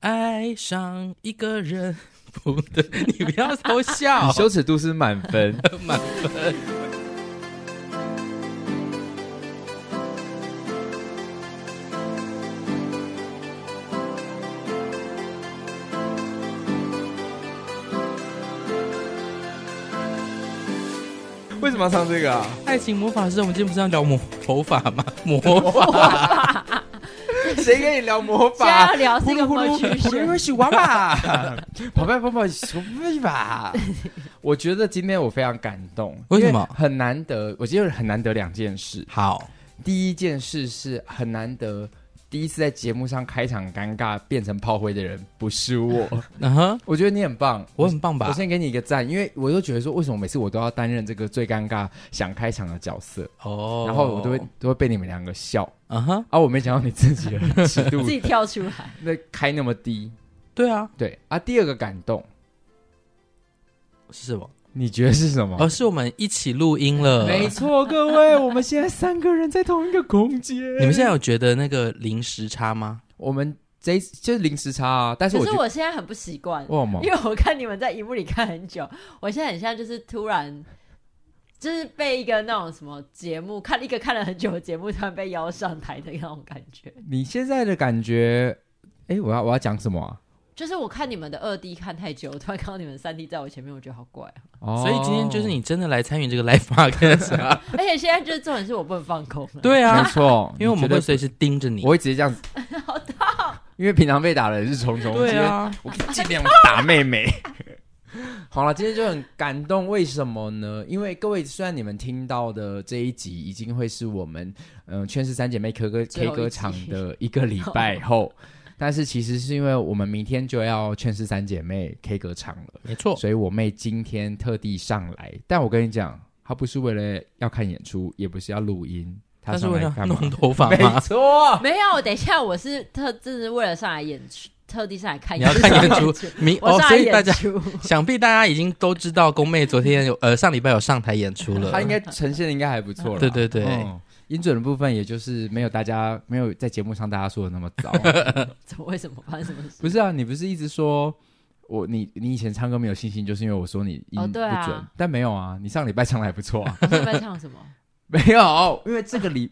爱上一个人，不对，你不要偷笑，羞耻度是满分，满分。为什么要唱这个啊？爱情魔法师，我们今天不是要聊魔头发吗？魔法，谁跟你聊魔法？要聊这个魔法，我会喜欢吧？宝贝宝宝，说对吧？我觉得今天我非常感动，为什么？很难得，我觉得很难得两件事。好，第一件事是很难得。第一次在节目上开场尴尬变成炮灰的人不是我，嗯哼，我觉得你很棒，我很棒吧？我先给你一个赞，因为我都觉得说，为什么每次我都要担任这个最尴尬想开场的角色哦，然后我都会都会被你们两个笑，嗯哼，啊，我没想到你自己的尺度。自己跳出来，那开那么低，对啊，对。啊，第二个感动。是什么？你觉得是什么？而、哦、是我们一起录音了。没错，各位，我们现在三个人在同一个空间。你们现在有觉得那个零时差吗？我们这就是零时差啊，但是我可是我现在很不习惯，为什么？因为我看你们在荧幕里看很久，我现在很像就是突然就是被一个那种什么节目看一个看了很久的节目，突然被邀上台的那种感觉。你现在的感觉？哎，我要我要讲什么啊？就是我看你们的二 D 看太久，突然看到你们三 D 在我前面，我觉得好怪啊！哦，所以今天就是你真的来参与这个 live podcast 啊！而且现在就是重点是我不能放空了。对啊，没错，因为我们会随时盯着你，我会直接这样子。好痛！因为平常被打的人是虫虫，对啊，我尽量打妹妹。好了，今天就很感动，为什么呢？因为各位虽然你们听到的这一集已经会是我们嗯劝世三姐妹 K 歌 K 歌场的一个礼拜后。但是其实是因为我们明天就要劝世三姐妹 K 歌唱了，没错，所以我妹今天特地上来。但我跟你讲，她不是为了要看演出，也不是要录音，她是为了弄头发吗？没错，没有。等一下，我是特，这是为了上来演出，特地上来看。你要看演出，明哦，所以大家想必大家已经都知道，宫妹昨天有呃上礼拜有上台演出了，她应该呈现的应该还不错了。对对对。嗯音准的部分，也就是没有大家没有在节目上大家说的那么糟。怎么？为什么发生什么事？不是啊，你不是一直说我你你以前唱歌没有信心，就是因为我说你音不准。哦啊、但没有啊，你上礼拜唱的还不错啊。上礼拜唱什么？没有，因为这个礼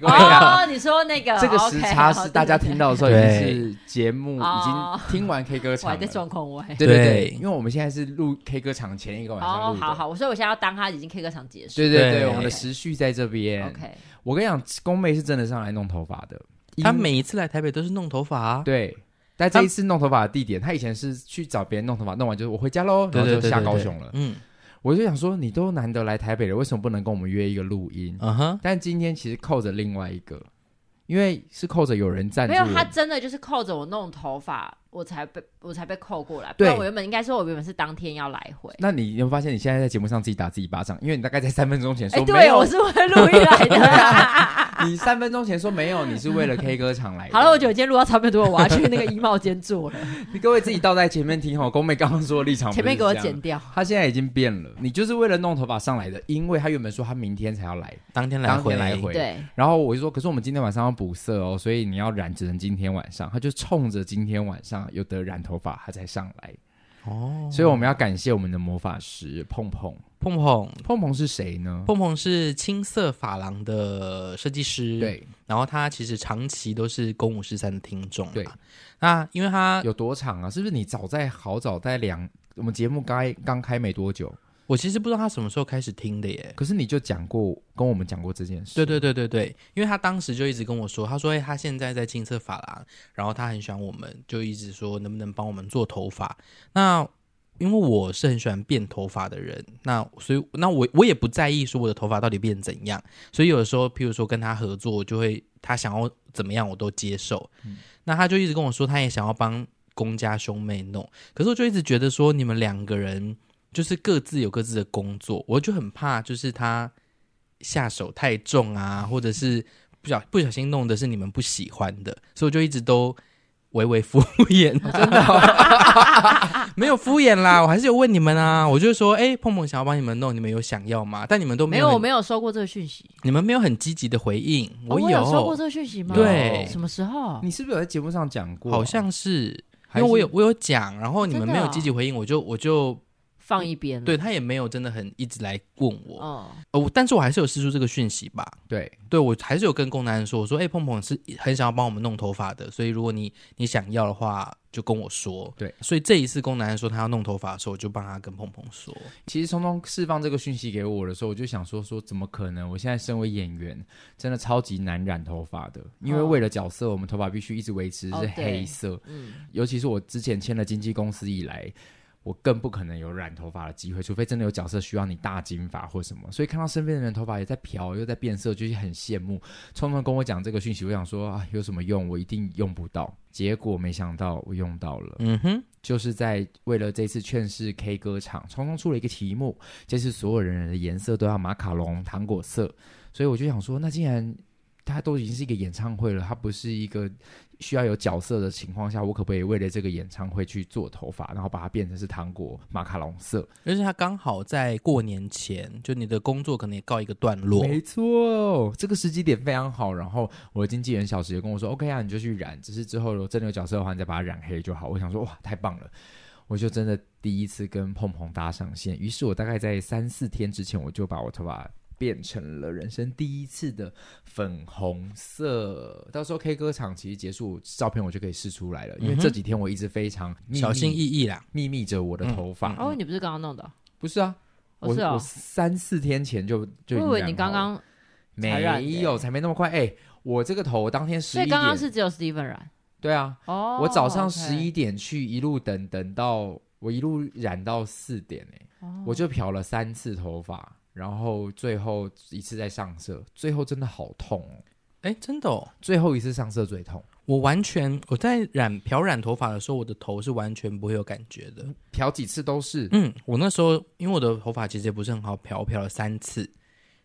哦，你说那个这个时差是大家听到的时候已经是节目已经听完 K 歌场在状况外。对对对，因为我们现在是录 K 歌场前一个晚上录的。好好，所以我现在要当他已经 K 歌场结束。对对对，我们的时序在这边。OK，我跟你讲，宫妹是真的上来弄头发的。她每一次来台北都是弄头发啊。对，但这一次弄头发的地点，她以前是去找别人弄头发，弄完就是我回家喽，然后就下高雄了。嗯。我就想说，你都难得来台北了，为什么不能跟我们约一个录音？嗯哼、uh-huh. 但今天其实扣着另外一个，因为是扣着有人赞助。没有，他真的就是扣着我弄头发。我才被我才被扣过来，不然我原本应该说，我原本是当天要来回。那你有没有发现你现在在节目上自己打自己巴掌？因为你大概在三分钟前说，欸、对，我是为了录音来的。你三分钟前说没有，你是为了 K 歌场来的。好了，我觉得今天录到差不多，我要去那个衣帽间坐了。你各位自己倒在前面听哦，宫妹刚刚说的立场，前面给我剪掉。他现在已经变了，你就是为了弄头发上来的，因为他原本说他明天才要来，当天来回来回。对。然后我就说，可是我们今天晚上要补色哦，所以你要染只能今天晚上。他就冲着今天晚上有的染头发。他才上来哦，所以我们要感谢我们的魔法师碰碰碰碰碰碰是谁呢？碰碰是青色发廊的设计师，对。然后他其实长期都是公五十三的听众，对。那因为他有多长啊？是不是你早在好早在两我们节目刚刚开没多久？我其实不知道他什么时候开始听的耶，可是你就讲过跟我们讲过这件事。对对对对对，因为他当时就一直跟我说，他说：“哎，他现在在金色发廊，然后他很喜欢我们，就一直说能不能帮我们做头发。”那因为我是很喜欢变头发的人，那所以那我我也不在意说我的头发到底变怎样，所以有的时候，譬如说跟他合作，我就会他想要怎么样我都接受。嗯、那他就一直跟我说，他也想要帮公家兄妹弄，可是我就一直觉得说，你们两个人。就是各自有各自的工作，我就很怕，就是他下手太重啊，或者是不小不小心弄的是你们不喜欢的，所以我就一直都微微敷衍，真的、哦、没有敷衍啦，我还是有问你们啊，我就说，哎、欸，碰碰想要帮你们弄，你们有想要吗？但你们都没有，没有，我没有收过这个讯息，你们没有很积极的回应，我有，哦、我有收过这个讯息吗？对，什么时候？你是不是有在节目上讲过？好像是。因为我有我有讲，然后你们没有积极回应，我就我就放一边了。对他也没有真的很一直来问我，哦，哦，但是我还是有试出这个讯息吧。对，对我还是有跟工男人说，我说，哎、碰碰是很想要帮我们弄头发的，所以如果你你想要的话，就跟我说。对，所以这一次工男人说他要弄头发的时候，我就帮他跟碰碰说。其实聪聪释放这个讯息给我的时候，我就想说说怎么可能？我现在身为演员，真的超级难染头发的，因为为了角色，我们头发必须一直维持是黑色。哦嗯，尤其是我之前签了经纪公司以来，我更不可能有染头发的机会，除非真的有角色需要你大金发或什么。所以看到身边的人头发也在漂，又在变色，就是很羡慕。聪聪跟我讲这个讯息，我想说啊，有什么用？我一定用不到。结果没想到我用到了。嗯哼，就是在为了这次劝世 K 歌场，匆匆出了一个题目，这次所有人的颜色都要马卡龙糖果色，所以我就想说，那既然它都已经是一个演唱会了，它不是一个需要有角色的情况下，我可不可以为了这个演唱会去做头发，然后把它变成是糖果马卡龙色？而且它刚好在过年前，就你的工作可能也告一个段落。没错，这个时机点非常好。然后我的经纪人小石也跟我说：“OK 啊，你就去染，只是之后如果真的有角色的话，你再把它染黑就好。”我想说：“哇，太棒了！”我就真的第一次跟碰碰搭上线。于是我大概在三四天之前，我就把我头发变成了人生第一次的粉红色。到时候 K 歌场其实结束，照片我就可以试出来了。因为这几天我一直非常秘密小心翼翼啦，秘密着我的头发。嗯哦，你不是刚刚弄的？不是啊，我哦是哦我三四天前就就我以为你刚刚，没有，才没那么快。哎、我这个头当天十所以一，刚刚是只有 Steven 染。对啊，哦，我早上十一点去，一路等等到我一路染到四点、欸，哦我就漂了三次头发，然后最后一次再上色，最后真的好痛哦，哎，真的哦，最后一次上色最痛，我完全我在染漂染头发的时候，我的头是完全不会有感觉的。漂几次都是，嗯，我那时候因为我的头发其实也不是很好漂，漂了三次，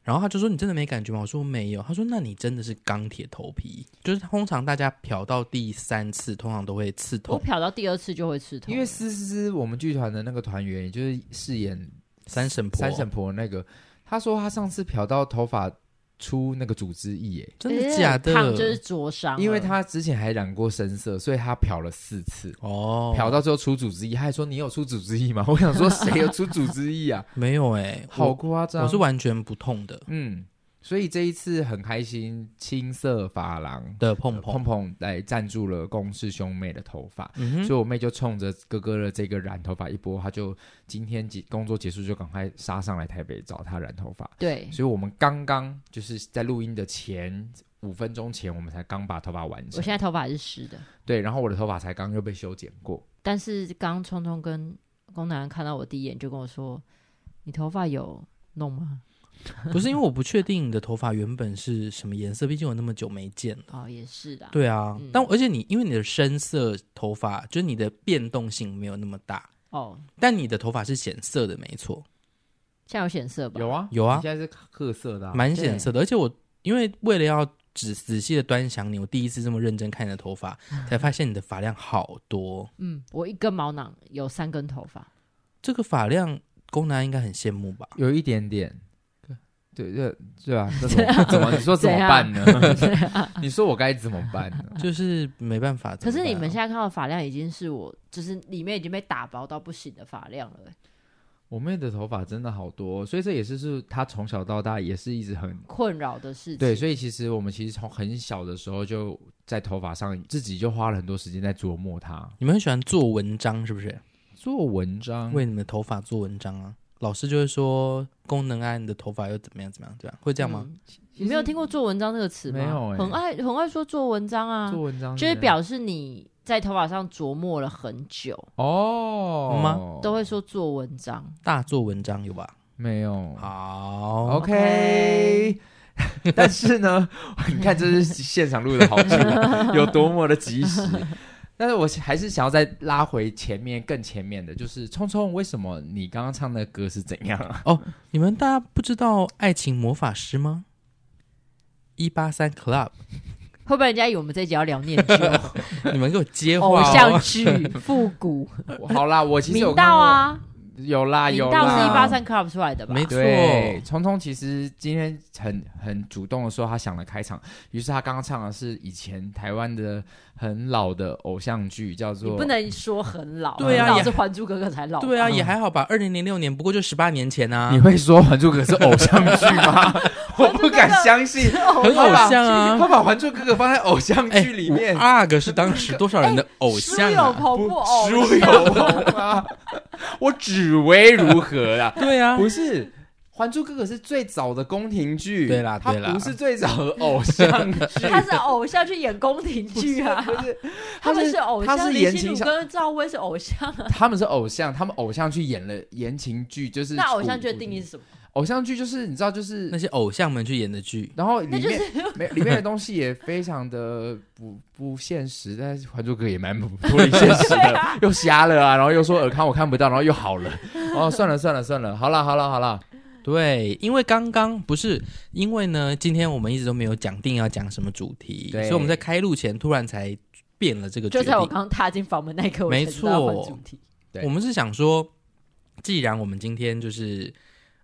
然后他就说你真的没感觉吗？我说我没有。他说那你真的是钢铁头皮，就是通常大家漂到第三次，通常都会刺我。漂到第二次就会刺痛，因为思思我们剧团的那个团员，也就是饰演三婶婆，三婶婆那个，他说他上次漂到头发出那个组织液，哎。真的假的？烫就是灼伤，因为他之前还染过深色，所以他漂了四次，哦，漂到最后出组织液，他还说你有出组织液吗？我想说谁有出组织液啊？没有哎、好夸张！我是完全不痛的嗯，所以这一次很开心，青色发廊的碰碰，碰碰来赞助了公氏兄妹的头发，嗯，所以我妹就冲着哥哥的这个染头发一波，她就今天结工作结束就赶快杀上来台北找他染头发。对，所以我们刚刚就是在录音的前五分钟前，我们才刚把头发完成。我现在头发是湿的，对，然后我的头发才刚又被修剪过。但是刚聪聪跟龚南看到我第一眼就跟我说：“你头发有弄吗 不是因为我不确定你的头发原本是什么颜色，毕竟我那么久没见了。？”哦，也是的，对啊，嗯但而且你因为你的深色头发，就是你的变动性没有那么大，哦，但你的头发是显色的，没错，现在有显色吧？有啊，有啊现在是褐色的、啊，蛮显色的。而且我因为为了要仔仔细的端详你，我第一次这么认真看你的头发，才发现你的发量好多。嗯，我一根毛囊有三根头发，这个发量，公男应该很羡慕吧？有一点点。对对对啊，这 怎么怎么你说怎么办呢？你说我该怎么办呢？就是没办法。可是你们现在在看到的发量已经是我，就是里面已经被打薄到不行的发量了、欸，我妹的头发真的好多，所以这也是是她从小到大也是一直很困扰的事情。对，所以其实我们其实从很小的时候就在头发上自己就花了很多时间在琢磨它，你们很喜欢做文章，是不是？做文章为你们的头发做文章啊？老师就会说功能啊，你的头发又怎么样怎么样，这样。会这样吗？嗯你没有听过“做文章”这个词吗？没有欸。很爱很爱说做文章啊，做文章。就是表示你在头发上琢磨了很久，哦。吗？都会说做文章。大做文章有吧？没有。好。OK，但是呢，你看这是现场录的好处，有多么的及时。但是我还是想要再拉回前面更前面的，就是聪聪，为什么你刚刚唱的歌是怎样啊？你们大家不知道《爱情魔法师》吗？一八三 Club，会不会人家以为我们这一集要聊念旧、你们给我接话、偶哦。像剧、复古、好啦，我其实有明看过，道啊？有啦有啦是一八。三 club 出来的吧？没错，聪聪其实今天很很主动的说他想了开场，于是他刚刚唱的是以前台湾的很老的偶像剧，叫做你不能说很老，对啊也是《还珠格格》才老。对啊，嗯也还好吧。二零零六年不过就十八年前啊你，会说《还珠格格》是偶像剧吗？我不敢相信，很偶像啊。他把《还珠格格》放在偶像剧里面，阿哥是当时多少人的偶像书有啊？朋不偶猪油红啊！我只为如何啊？对啊，不是，《还珠格格》是最早的宫廷剧，对啦对啦不是最早的偶像剧，他是偶像去演宫廷剧啊，不是，他们是偶像，他是言情，跟赵薇是偶像。他们是偶像，他们偶像去演了言情剧，就是那偶像剧的定义是什么？偶像剧就是你知道，就是那些偶像们去演的剧，然后里面是没 里面的东西也非常的不不现实，但是《还珠格格》也蛮不脱离现实的，又瞎了啊，然后又说尔康我看不到，然后又好了，哦，算了算了算了，好了好了好了，对，因为刚刚不是因为呢，今天我们一直都没有讲定要讲什么主题，所以我们在开录前突然才变了这个决定。就在我刚踏进房门那一刻，没错主题。对我们是想说，既然我们今天就是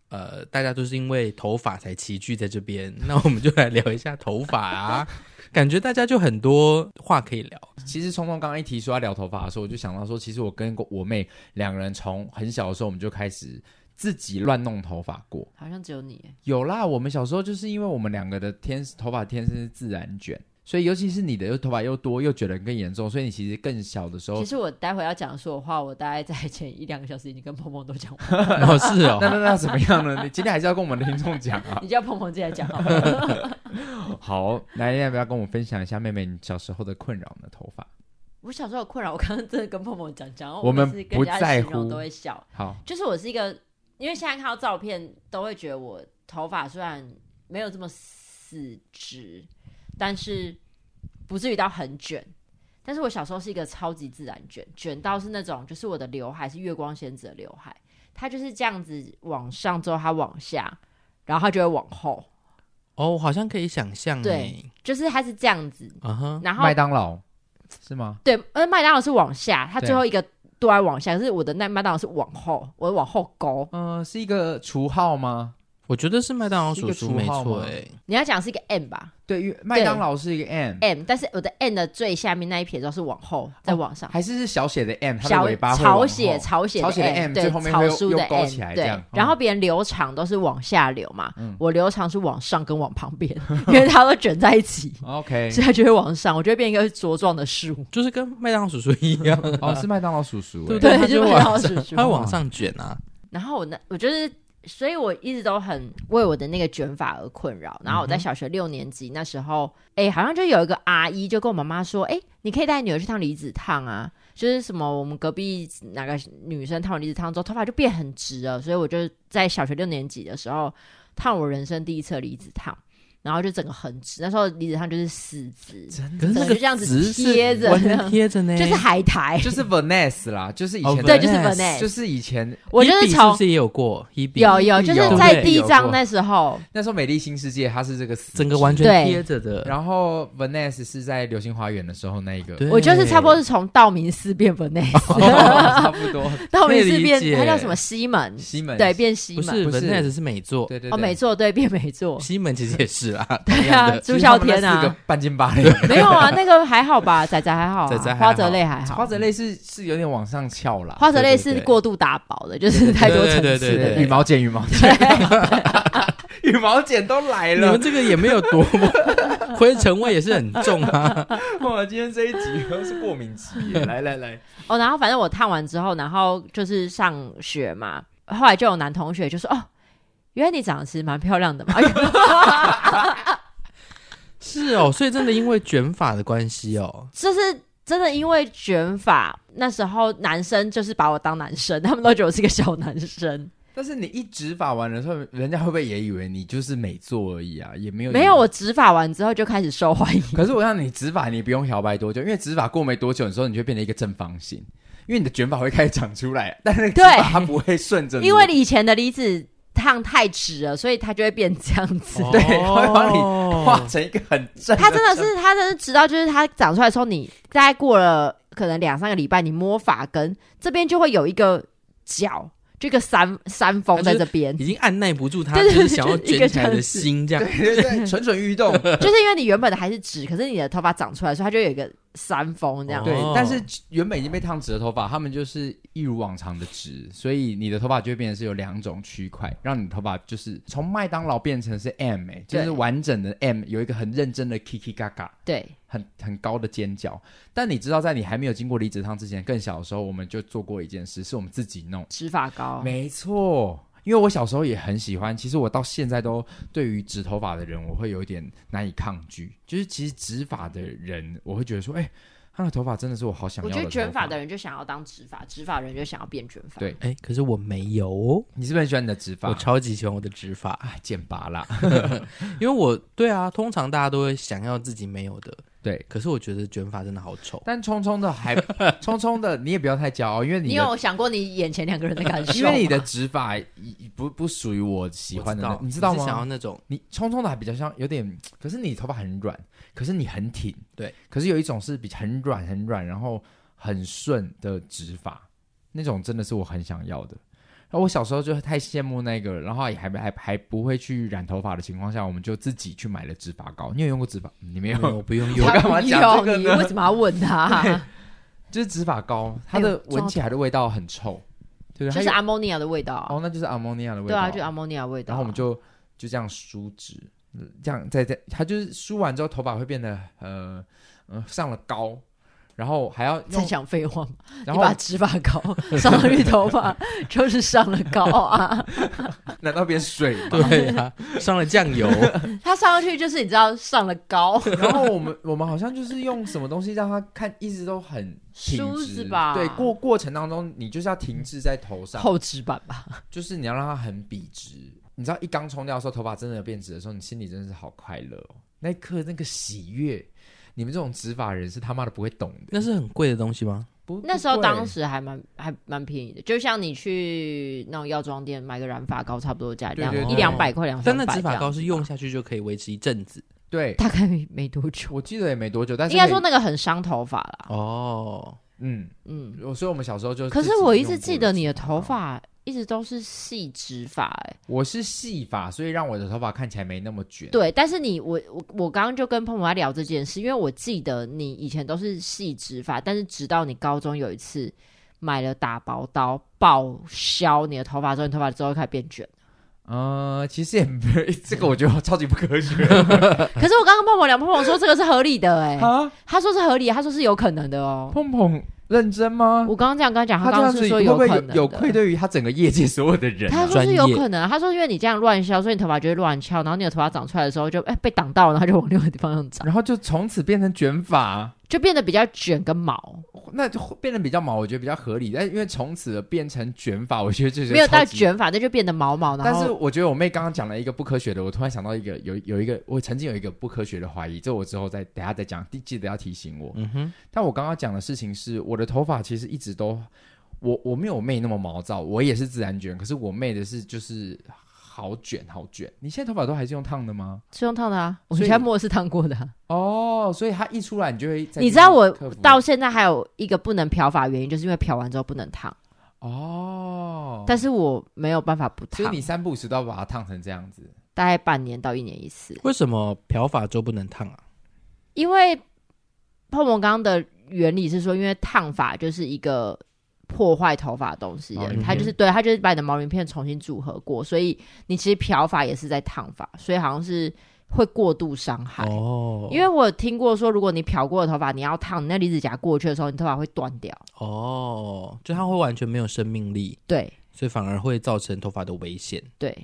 呃，大家都是因为头发才齐聚在这边，那我们就来聊一下头发啊，感觉大家就很多话可以聊。其实聪聪刚刚一提说要聊头发的时候，我就想到说，其实我跟我妹两个人从很小的时候我们就开始自己乱弄头发过。好像只有你，有啦，我们小时候就是因为我们两个的天头发天生是自然卷，所以尤其是你的又头发又多又卷得更严重，所以你其实更小的时候其，实我待会要讲说的话，我大概在前一两个小时已经跟鹏鹏都讲完了，哦，是哦 那，那那怎么样呢？你今天还是要跟我们的听众讲啊。你叫鹏鹏自己来讲好了。好，来要不要跟我分享一下妹妹你小时候的困扰呢？头发。我小时候有困扰，我刚刚真的跟鹏鹏讲讲，我们不在乎都会笑。好，就是我是一个，因为现在看到照片都会觉得我头发虽然没有这么死直，但是不至于到很卷。但是我小时候是一个超级自然卷，卷到是那种，就是我的刘海是月光仙子的刘海，它就是这样子往上之后它往下，然后它就会往后，哦，我好像可以想象，对，就是它是这样子，啊哈，然后麦当劳是吗？对，呃，麦当劳是往下，它最后一个都在往下，可是我的那麦当劳是往后，我往后勾。嗯、是一个除号吗？我觉得是麦当劳叔叔没错，哎，你要讲是一个 M 吧对，因为麦当劳是一个 M，，M，但是我的 M 的最下面那一撇都是往后，再往上。还是是小写的 M，它的小尾巴会往后草写草写草写的 M，对最后面会又草书的又勾 M 起来这对样，然后嗯。别人留长都是往下流嘛，嗯。我留长是往上跟往旁边，因为它都卷在一起，OK，所以它就会往上，我就会变一个茁壮的树。就是跟麦当劳叔叔一样，哦，是麦当劳叔叔，哎对就麦当劳叔叔它会往上卷啊，然后我那我就是，所以我一直都很为我的那个卷发而困扰。然后我在小学六年级那时候，哎、好像就有一个阿姨就跟我妈妈说，哎，你可以带女儿去烫离子烫啊，就是什么我们隔壁哪个女生烫完离子烫之后，头发就变很直了。所以我就在小学六年级的时候烫我人生第一次离子烫。然后就整个很直，那时候离子烫就是死直，整个就这样子贴着完全贴着呢，就是海苔，就是 Vanessa 啦，就是以前对，就是 Vanessa Vanessa，就是以前我就是从是不是也有过 Hebe 有有，就是在第一章那时候，那时候美丽新世界它是这个整个完全贴着的，然后 Vanessa 是在流星花园的时候那一个，我就是差不多是从道明寺变 Vanessa。哦差不多 道明寺变它叫什么西门？西门对，变西门。不是不是 Vanessa 是美作，对对哦，美作对变美作。西门其实也是 啦，对啊，朱孝天啊，半斤八两，没有啊，那个还好吧，仔仔还好啊，仔仔还好。花泽类还好，花泽类是是有点往上翘啦，花泽类是过度打薄的，就是太多层对次的。对对对羽毛剪羽毛剪，羽毛剪都来了。你们。这个也没有多么灰尘味也是很重啊，哇，今天这一集都是过敏期耶，来来来，哦，然后反正我烫完之后，然后就是上学嘛，后来就有男同学就说：“哦，原来你长得其实蛮漂亮的嘛。”是哦，所以真的因为卷发的关系哦，就是真的因为卷发，那时候男生就是把我当男生，他们都觉得我是个小男生。但是你一植发完的时候，人家会不会也以为你就是美作而已啊？也没有没有，我植发完之后就开始受欢迎。可是我让你植发，你不用摇摆多久，因为植发过没多久的时候，你就会变成一个正方形，因为你的卷发会开始长出来，但是那个植发它不会顺着你，因为你以前的离子烫太直了，所以它就会变这样子。对，它会帮你哦画成一个很正。它真的是，它真的直到就是它长出来的时候，你大概过了可能两三个礼拜，你摸发根这边就会有一个角，这个山山峰在这边，已经按耐不住他 对对对就是想要卷起来的心，这样。对对对，蠢蠢欲动。就是因为你原本的还是直，可是你的头发长出来，所以它就有一个山峰这样。对哦，但是原本已经被烫直的头发，他们就是一如往常的直，所以你的头发就会变成是有两种区块，让你头发就是从麦当劳变成是 M，哎，就是完整的 M，有一个很认真的 Kiki Gaga，对，很很高的尖角。但你知道，在你还没有经过离子烫之前，更小的时候，我们就做过一件事，是我们自己弄植发膏。没错。因为我小时候也很喜欢，其实我到现在都对于直头发的人，我会有一点难以抗拒。就是其实直发的人，我会觉得说，哎、他的头发真的是我好想要的。我觉得卷发的人就想要当直发，直发人就想要变卷发。对，哎，可是我没有。你是不是很喜欢你的直发？我超级喜欢我的直发，哎，剑拔啦。因为我对啊，通常大家都会想要自己没有的。对，可是我觉得卷发真的好丑。但聪聪的还 聪聪的，你也不要太骄傲，因为你你有想过你眼前两个人的感受？因为你的直发不不属于我喜欢的那，你知道吗？想要那种你聪聪的还比较像有点，可是你头发很软，可是你很挺，对。可是有一种是比很软很软，然后很顺的直发，那种真的是我很想要的。然后我小时候就太羡慕那个，然后也还还还不会去染头发的情况下，我们就自己去买了直发膏。你有用过直发？你没有？我不用 用。我干嘛讲这个呢？你为什么要问他？就是直发膏，它的闻起来的味道很臭，对不对？就是阿莫尼亚的味道。哦，那就是阿莫尼亚的味道。对啊，就阿莫尼亚味道。然后我们就就这样梳直，这样在在，他就是梳完之后头发会变得呃呃上了膏。然后还要在讲废话，然后你把直发膏上了绿头发，就是上了膏啊？难道变水吗？对啊，上了酱油，它上上去就是你知道上了膏。然后我们我们好像就是用什么东西让它看一直都很梳子吧？对，过过程当中你就是要停滞在头上，厚直板吧？就是你要让它很笔直。你知道一刚冲掉的时候，头发真的变直的时候，你心里真的是好快乐哦，那一刻那个喜悦。你们这种植发人是他妈的不会懂的。那是很贵的东西吗？不，那时候当时还蛮还蛮便宜的，就像你去那种药妆店买个染发膏，差不多价两一两百块两三百。但那植发膏是用下去就可以维持一阵子，对，大概没多久，我记得也没多久。但是应该说那个很伤头发啦。哦，嗯嗯，所以我们小时候就。可是我一直记得你的头发。一直都是细直发，哎，我是细发，所以让我的头发看起来没那么卷。对，但是你我我我刚刚就跟澎澎在聊这件事，因为我记得你以前都是细直发，但是直到你高中有一次买了打薄刀报销你的头发之后，你头发之后开始变卷。呃，其实也没 这个，我觉得超级不科学。可是我刚刚碰碰聊，碰碰说这个是合理的，哎，啊，他说是合理，他说是有可能的哦，澎澎。认真吗？我刚刚这样跟他讲，他刚刚是说有可能有，有愧对于他整个业界所有的人、啊。他说是有可能，他说因为你这样乱削，所以你头发就会乱翘，然后你的头发长出来的时候就哎被挡到了，然后就往另外一个地方长，然后就从此变成卷发。就变得比较卷跟毛，那就变得比较毛，我觉得比较合理。但因为从此变成卷发，我觉得就是没有到卷发，那就变得毛毛。但是我觉得我妹刚刚讲了一个不科学的，我突然想到一个有有一个我曾经有一个不科学的怀疑，这我之后再等下再讲，记得要提醒我。嗯哼。但我刚刚讲的事情是，我的头发其实一直都我我没有我妹那么毛躁，我也是自然卷，可是我妹的是就是。好卷，好卷！你现在头发都还是用烫的吗？是用烫的啊，我现在摸是烫过的、啊。哦，所以它一出来，你就会。你知道我到现在还有一个不能漂发原因，就是因为漂完之后不能烫。哦。但是我没有办法不烫。所以你三不五时都要把它烫成这样子。大概半年到一年一次。为什么漂发就不能烫啊？因为泡沫刚刚的原理是说，因为烫发就是一个。破坏头发的东西的，它就是对，它就是把你的毛鳞片重新组合过，所以你其实漂发也是在烫发，所以好像是会过度伤害。哦，因为我有听过说，如果你漂过的头发，你要烫，你那离子夹过去的时候，你头发会断掉。哦，就它会完全没有生命力。对，所以反而会造成头发的危险。对。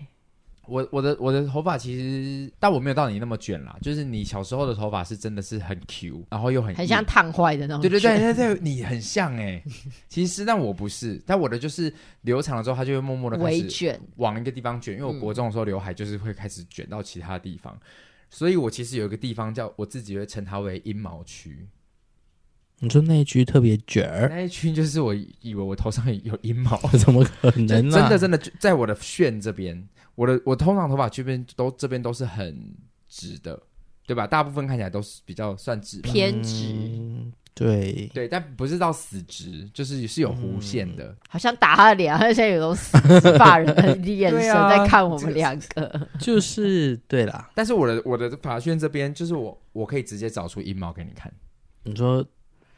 我我的我的头发其实，但我没有到你那么卷啦。就是你小时候的头发是真的是很 Q，然后又很很像烫坏的那种。对对对对对，你很像哎、欸。其实但我不是，但我的就是留长了之后，它就会默默的开始卷，往一个地方卷。因为我国中的时候刘海就是会开始卷到其他地方，嗯、所以我其实有一个地方叫我自己会称它为阴毛区。你说那一区特别卷儿，那一区就是我以为我头上有阴毛，怎么可能呢、啊？真的真的在我的炫这边。我的我通常头发这边都这边都是很直的，对吧？大部分看起来都是比较算直，偏直。嗯、对，对，但不是到死直，就是是有弧线的。好像打他的脸，好像现在有种死发人的眼神在看我们两个。就是对啦。但是我的我的发圈这边，就是我我可以直接找出阴毛给你看。你说。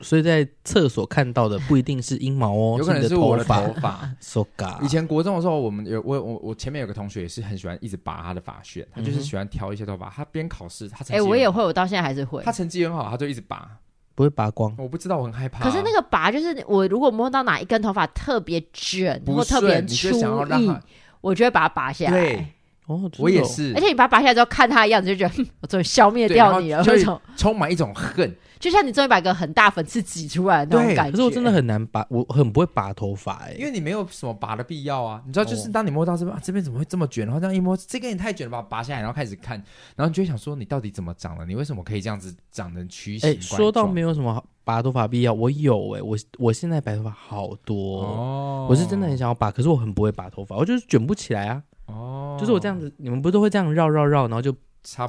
所以在厕所看到的不一定是阴毛哦，有可能是我的头发。So ga。以前国中的时候，我们有我我我前面有个同学也是很喜欢一直拔他的发旋，他就是喜欢挑一些头发。他边考试，他哎，我也会，我到现在还是会。他成绩很好，他就一直拔，不会拔光。我不知道，我很害怕。可是那个拔，就是我如果摸到哪一根头发特别卷或特别粗硬，我就会把它拔下来。对，哦，我也是。而且你把它拔下来之后，看它的样子，就觉得 我终于消灭掉你了，就充满一种恨。就像你终于把一个很大粉刺挤出来那种感觉，可是我真的很难拔，我很不会拔头发哎、欸，因为你没有什么拔的必要啊。你知道，就是当你摸到这边、哦啊，这边怎么会这么卷？然后这样一摸，这根也太卷了吧，拔下来，然后开始看，然后你就会想说，你到底怎么长的？你为什么可以这样子长成曲形？哎、欸，说到没有什么拔头发必要，我有哎、欸，我我现在白头发好多哦，我是真的很想要拔，可是我很不会拔头发，我就是卷不起来啊。哦，就是我这样子，你们不都会这样绕绕绕，然后就。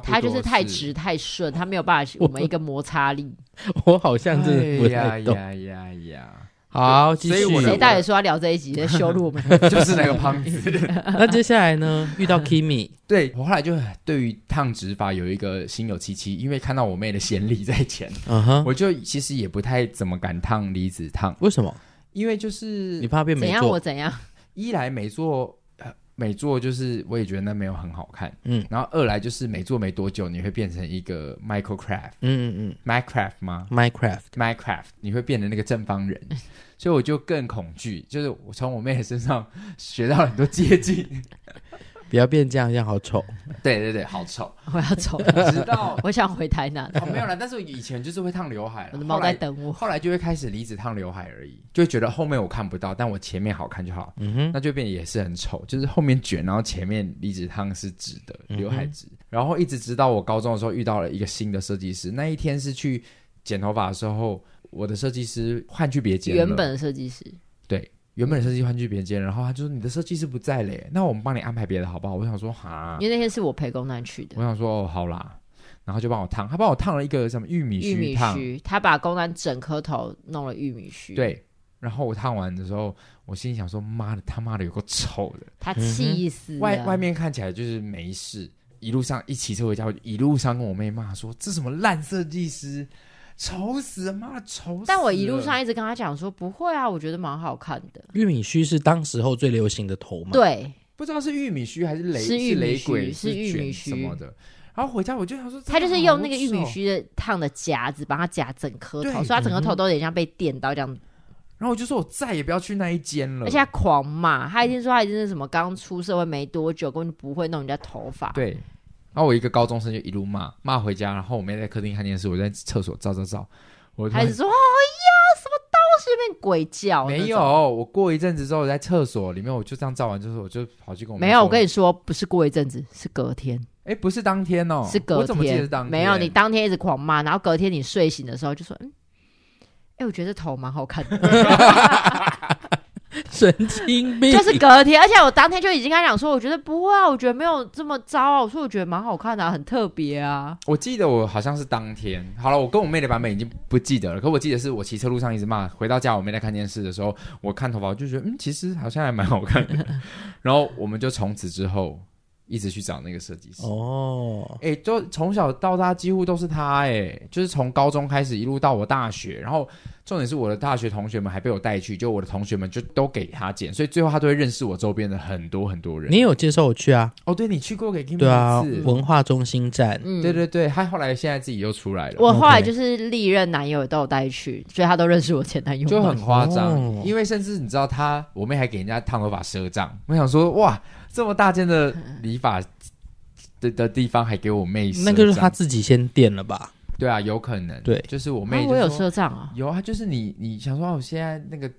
他就是太直太顺，他没有办法 我们一个摩擦力。我，我好像是不太懂。呀呀呀！好，继续。谁大爷说要聊这一集，在羞辱我们？就是那个胖子。那接下来呢？遇到 Kimi，对我后来就对于烫直发有一个心有戚戚，因为看到我妹的先例在前，嗯哼，我就其实也不太怎么敢烫离子烫。为什么？因为就是你怕变没做？怎样？我怎样？一来没做。每做就是，我也觉得那没有很好看。嗯，然后二来就是每做没多久，你会变成一个 Minecraft。嗯嗯嗯，Minecraft 吗？Minecraft，Minecraft，你会变成那个正方人，所以我就更恐惧。就是我从我妹的身上学到很多捷径。不要变这样，这样好丑。对对对，好丑！我要丑，直到 我想回台南。哦，没有啦。但是我以前就是会烫刘海，我的猫在等我。后来就会开始离子烫刘海而已，就会觉得后面我看不到，但我前面好看就好。嗯哼，那就变也是很丑，就是后面卷，然后前面离子烫是直的，刘海直。嗯、然后一直直到我高中的时候遇到了一个新的设计师，那一天是去剪头发的时候，我的设计师换去别间了。原本的设计师。对。原本的设计换去别间，然后他就说你的设计师不在嘞，那我们帮你安排别的好不好？我想说哈，因为那天是我陪公男去的，我想说哦好啦，然后就帮我烫，他帮我烫了一个什么玉米须，玉米须，他把公男整颗头弄了玉米须，对，然后我烫完的时候，我心里想说妈的他妈的有个臭的，他气死，外外面看起来就是没事，一路上一骑车回家，我就一路上跟我妹骂说这什么烂设计师。丑死了，妈的丑死了！但我一路上一直跟他讲说不会啊，我觉得蛮好看的。玉米须是当时候最流行的头吗？对，不知道是玉米须还是雷是玉米须，是玉米须什么的。然后回家我就想说，他就是用那个玉米须的烫的夹子，帮他夹整颗头，对所以他整个头都有点像被电到这样。然后我就说我再也不要去那一间了，而且他狂骂，他一定说他已经是什么刚出社会没多久，根本就不会弄人家头发。对。然后我一个高中生就一路骂骂回家，然后我妹在客厅看电视，我在厕所照照照。我开始说：“哎呀，什么东西在鬼叫？”没有，我过一阵子之后在厕所里面，我就这样照完之后，我就跑去跟我。没有，我跟你说，不是过一阵子，是隔天。哎，不是当天哦，是隔天。我怎么记得是当天？没有，你当天一直狂骂，然后隔天你睡醒的时候就说：“嗯，哎，我觉得这头蛮好看的。” 神经病，就是隔天，而且我当天就已经跟他讲说，我觉得不会啊，我觉得没有这么糟啊，我说我觉得蛮好看的啊，很特别啊。我记得我好像是当天，好了，我跟我妹的版本已经不记得了，可我记得是我骑车路上一直骂，回到家我妹在看电视的时候，我看头发我就觉得嗯，其实好像还蛮好看的，然后我们就从此之后。一直去找那个设计师哦，哎，就从小到大几乎都是他哎，就是从高中开始一路到我大学，然后重点是我的大学同学们还被我带去，就我的同学们就都给他剪，所以最后他都会认识我周边的很多很多人。你有介绍我去啊？哦，对，你去过给 Kimi 对啊，文化中心站，嗯，对对对，他后来现在自己又出来了。我后来就是历任男友都有带去，所以他都认识我前男友，就很夸张。哦、因为甚至你知道他，我妹还给人家烫头发赊账，我想说哇。这么大件的理发的的地方还给我妹，那就是他自己先垫了吧？对啊，有可能。对，就是我妹。我有赊账啊？有啊，就是你你想说，我现在那个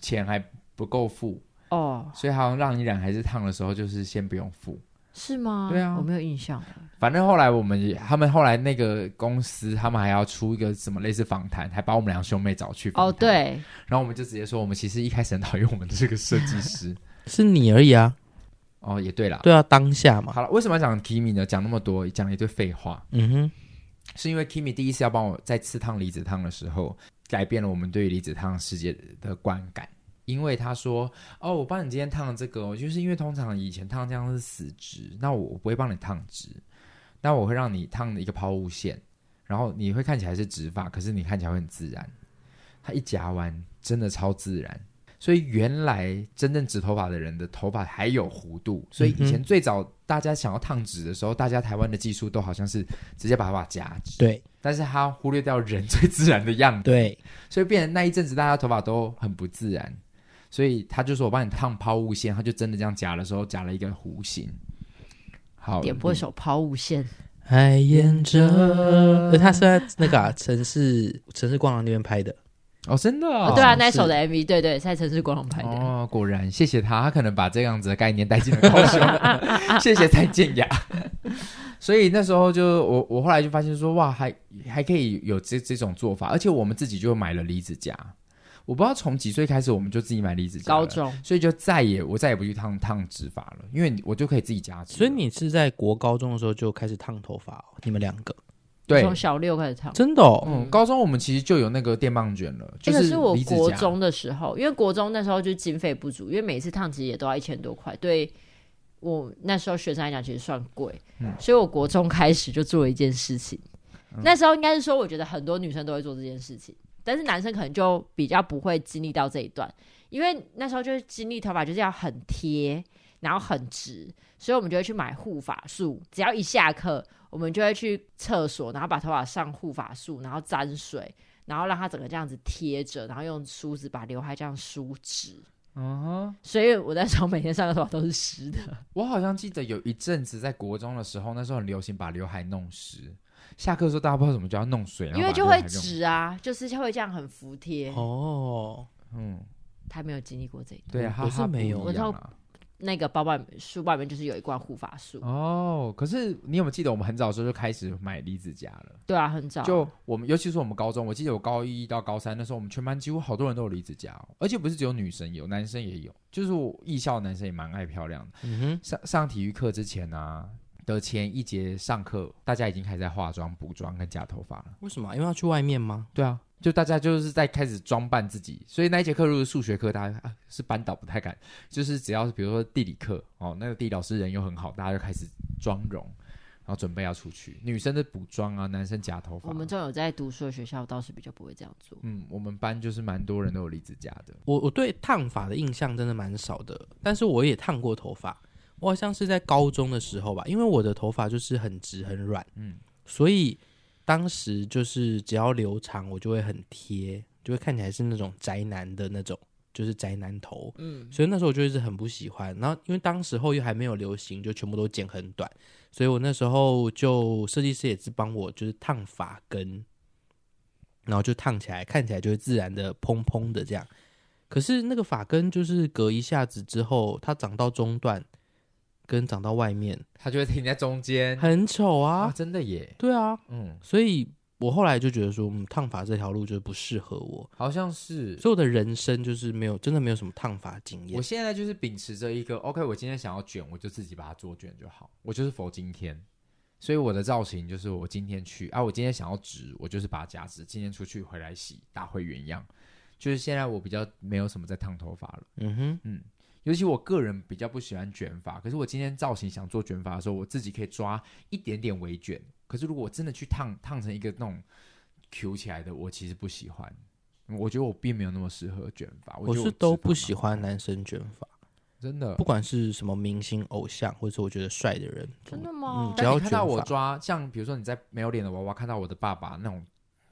钱还不够付哦，所以好像让你染还是烫的时候，就是先不用付，是吗？对啊，我没有印象。反正后来我们他们后来那个公司，他们还要出一个什么类似访谈，还把我们两兄妹找去哦。对，然后我们就直接说，我们其实一开始很讨厌我们的这个设计师，是你而已啊。哦，也对啦，对啊，当下嘛。好了，为什么要讲 Kimi 呢？讲那么多，讲了一堆废话。嗯哼，是因为 Kimi 第一次要帮我在次烫离子烫的时候，改变了我们对于离子烫世界的观感。因为他说：“哦，我帮你今天烫的这个，就是因为通常以前烫这样是死直，那我不会帮你烫直，那我会让你烫的一个抛物线，然后你会看起来是直发，可是你看起来会很自然。它一夹弯，真的超自然。所以原来真正直头发的人的头发还有弧度，所以以前最早大家想要烫直的时候，大家台湾的技术都好像是直接把头发夹直，对，但是他忽略掉人最自然的样子，对，所以变成那一阵子大家头发都很不自然。”所以他就说：“我帮你烫抛物线。”他就真的这样夹的时候夹了一个弧形。好，点播一首抛物线。还沿着，他是在那个、啊、城市城市光廊那边拍的哦，真的、哦哦。对啊，那首的 MV，对对，在城市光廊拍的。哦，果然，谢谢他，他可能把这样子的概念带进了高雄。谢谢蔡健雅。所以那时候就我我后来就发现说，哇，还还可以有这这种做法，而且我们自己就买了离子夹。我不知道从几岁开始，我们就自己买离子夹。高中，所以就再也我再也不去烫烫直发了，因为我就可以自己夹。所以你是在国高中的时候就开始烫头发哦？你们两个？对，从小六开始烫。真的哦？嗯，高中我们其实就有那个电棒卷了。这个是我国夹中的时候，因为国中那时候就经费不足，因为每次烫其实也都要一千多块，对我那时候学生来讲其实算贵。嗯，所以我国中开始就做了一件事情。嗯，那时候应该是说，我觉得很多女生都会做这件事情。但是男生可能就比较不会经历到这一段，因为那时候就是经历头发就是要很贴，然后很直，所以我们就会去买护发素。只要一下课，我们就会去厕所，然后把头发上护发素，然后沾水，然后让它整个这样子贴着，然后用梳子把刘海这样梳直。嗯哼，所以我那时候每天上课头发都是湿的。我好像记得有一阵子在国中的时候，那时候很流行把刘海弄湿。下课的时候，大家不知道怎么就要弄水，因为就会直啊，就是就会这样很服帖哦。嗯，他没有经历过这一段，对啊，他是没有。那个包包书包里面就是有一罐护发素哦。可是你有没有记得，我们很早的时候就开始买离子夹了？对啊，很早。就我们，尤其是我们高中，我记得我高一到高三的时候，我们全班几乎好多人都有离子夹，而且不是只有女生有，男生也有。就是我艺校男生也蛮爱漂亮的。嗯哼，上上体育课之前啊。的前一节上课，大家已经开始在化妆、补妆跟夹头发了。为什么？因为要去外面吗？对啊，就大家就是在开始装扮自己。所以那一节课如果是数学课，大家、啊、是班导不太敢。就是只要是比如说地理课哦，那个地理老师人又很好，大家就开始妆容，然后准备要出去。女生的补妆啊，男生夹头发。我们这种有在读书的学校倒是比较不会这样做。嗯，我们班就是蛮多人都有离子夹的。我我对烫发的印象真的蛮少的，但是我也烫过头发。我好像是在高中的时候吧，因为我的头发就是很直很软，嗯，所以当时就是只要留长，我就会很贴，就会看起来是那种宅男的那种，就是宅男头，嗯，所以那时候我就一直很不喜欢。然后因为当时候又还没有流行，就全部都剪很短，所以我那时候就设计师也是帮我就是烫发根，然后就烫起来，看起来就会自然的蓬蓬的这样。可是那个发根就是隔一下子之后，它长到中段。跟长到外面，它就会停在中间，很丑啊，啊！真的耶，对啊，嗯，所以我后来就觉得说，嗯，烫发这条路就是不适合我，好像是，所以我的人生就是没有，真的没有什么烫发经验。我现在就是秉持着一个，OK，我今天想要卷，我就自己把它做卷就好，我就是佛今天，所以我的造型就是我今天去啊，我今天想要直，我就是把它夹直，今天出去回来洗，打回原样，就是现在我比较没有什么在烫头发了，嗯哼，嗯。尤其我个人比较不喜欢卷发，可是我今天造型想做卷发的时候，我自己可以抓一点点微卷。可是如果我真的去烫烫成一个那种 Q 起来的，我其实不喜欢。我觉得我并没有那么适合卷发。我，我是都不喜欢男生卷发，真的，不管是什么明星偶像，或者是我觉得帅的人，真的吗？嗯，只要看到我抓，像比如说你在没有脸的娃娃，看到我的爸爸那种，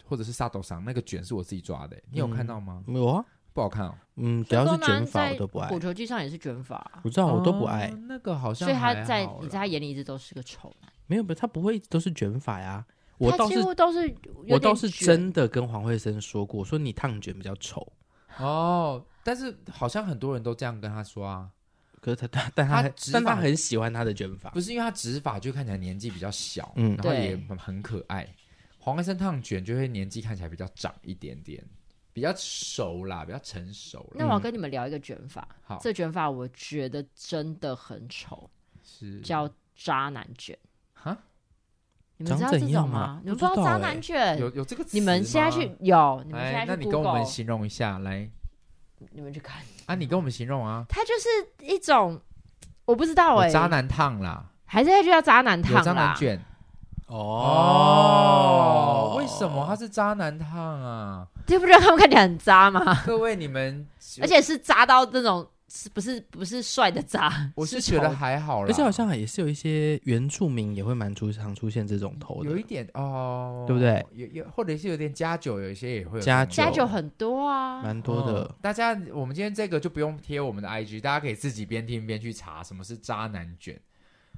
或者是沙斗桑那个卷是我自己抓的，你有看到吗？没有啊。不好看哦，嗯，只要是卷发我都不爱。火球季上也是卷发，我知道我都不爱。哦、那个好像，所以他在你在他眼里一直都是个丑男。没有，不，他不会都是卷发呀。我倒是都是，我倒是真的跟黄慧生说过，说你烫卷比较丑。哦，但是好像很多人都这样跟他说啊。可是他他但他，他但他很喜欢他的卷发，不是因为他直发就看起来年纪比较小，嗯，然后也很可爱。黄慧生烫卷就会年纪看起来比较长一点点。比较熟啦，比较成熟。那我要跟你们聊一个卷发，好，这卷发我觉得真的很丑，是叫渣男卷。哈，你们知道这种吗？你们不知道渣男卷？有有这个词？你们现在去有？你们现在去？那你跟我们形容一下来。你们去看啊！你跟我们形容啊！它就是一种，我不知道哎、欸，渣男烫啦，还是它就叫渣男烫？渣男卷哦，哦，为什么他是渣男烫啊？这不觉得他们看起来很渣吗？各位你们，而且是渣到那种。是不是不是帅的渣？我是觉得还好啦，而且好像也是有一些原住民也会蛮出常出现这种头的，有一点哦，对不对？有有或者是有点加酒，有一些也会有加酒，加酒很多啊，蛮多的。哦、大家，我们今天这个就不用贴我们的 IG，大家可以自己边听边去查什么是渣男卷。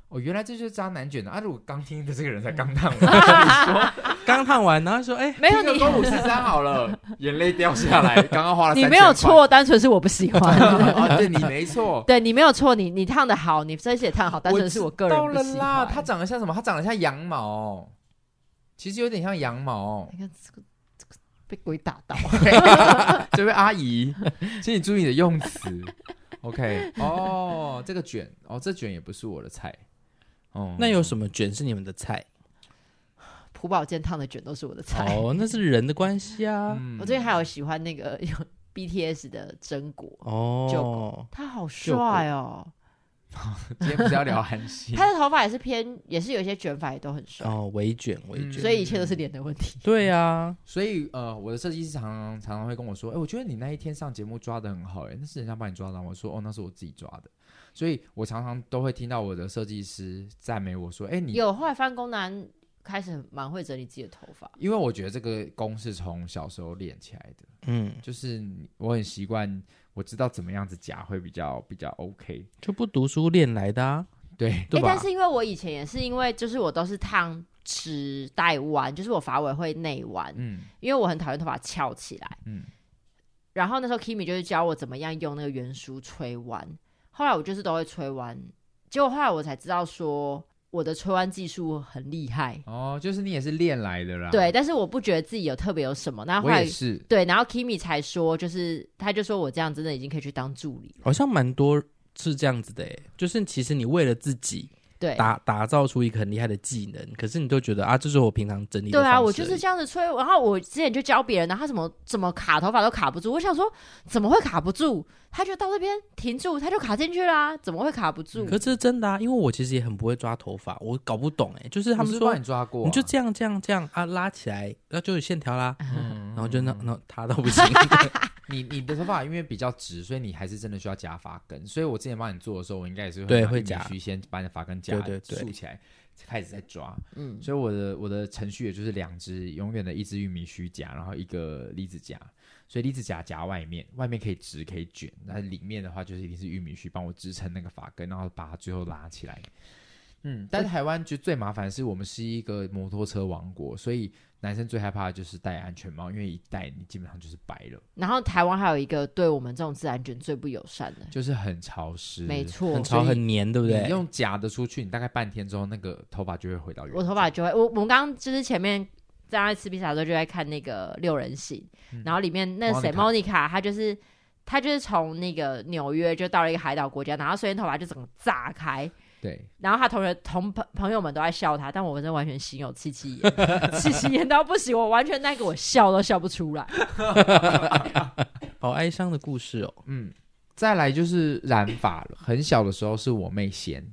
哦，原来这就是渣男卷的啊！如果刚听的这个人才刚烫完，刚烫完，然后说：“哎，没有你公五十三好了，眼泪掉下来。刚刚花了，你没有错，单纯是我不喜欢。啊，对你没错，对你没有错，你你烫的好，你这些也烫好，单纯是我个人不喜欢。啦，他长得像什么？他长得像羊毛，其实有点像羊毛。你看这个这个被鬼打到，这位阿姨，请你注意你的用词。OK，哦，这个卷，哦，这卷也不是我的菜。”哦，那有什么卷是你们的菜？朴宝剑烫的卷都是我的菜。哦，那是人的关系啊。嗯、我最近还有喜欢那个有 BTS 的真果哦，他好帅哦。今天不是要聊韩系？他的头发也是偏，也是有一些卷发，也都很帅哦，微卷微卷，所以一切都是脸的问题。对啊，所以呃，我的设计师常常常常会跟我说，哎，我觉得你那一天上节目抓的很好，哎，那是人家帮你抓的。我说，哦，那是我自己抓的。所以我常常都会听到我的设计师赞美我说：“哎，你有后来翻工男开始蛮会整理自己的头发，因为我觉得这个功是从小时候练起来的。嗯，就是我很习惯，我知道怎么样子夹会比较比较 OK，就不读书练来的啊。对，对吧？但是因为我以前也是因为就是我都是烫直带弯，就是我发尾会内弯，嗯，因为我很讨厌头发翘起来，嗯。然后那时候 Kimi 就是教我怎么样用那个圆梳吹弯。后来我就是都会吹弯，结果后来我才知道说我的吹弯技术很厉害哦，就是你也是练来的啦。对，但是我不觉得自己有特别有什么。那后来是对，然后 Kimi 才说，就是他就说我这样真的已经可以去当助理，好像蛮多是这样子的诶，就是其实你为了自己。对，打打造出一个很厉害的技能，可是你都觉得啊，这是我平常整理的。对啊，我就是这样子吹，然后我之前就教别人，然后他怎么怎么卡头发都卡不住。我想说，怎么会卡不住？他就到这边停住，他就卡进去啦，怎么会卡不住？可是这是真的啊，因为我其实也很不会抓头发，我搞不懂哎、欸，就是他们说你抓过、啊，你就这样这样这样啊，拉起来，那就有线条啦，嗯、然后就那那他都不行。你你的头发因为比较直，所以你还是真的需要夹发根。所以我之前帮你做的时候，我应该也是会对会夹，须先把你的发根夹竖起来，开始再抓。嗯，所以我的我的程序也就是两只永远的一只玉米须夹，然后一个离子夹。所以离子夹夹外面，外面可以直可以卷，那里面的话就是一定是玉米须帮我支撑那个发根，然后把它最后拉起来。嗯，但是台湾就最麻烦的是我们是一个摩托车王国，所以男生最害怕的就是戴安全帽，因为一戴你基本上就是白了。然后台湾还有一个对我们这种自然卷最不友善的，就是很潮湿，没错，很潮很黏，对不对？你用夹的出去，你大概半天之后，那个头发就会回到原。我头发就会，我我们刚刚就是前面在吃披萨的时候就在看那个六人行，嗯、然后里面那个谁莫妮卡，她就是她就是从那个纽约就到了一个海岛国家，然后瞬间头发就整个炸开。对，然后她同学同朋朋友们都在笑她，但我真的完全心有戚戚焉，戚戚焉到不行，我完全那个我笑都笑不出来，好哀伤的故事哦。嗯，再来就是染发了，很小的时候是我妹先。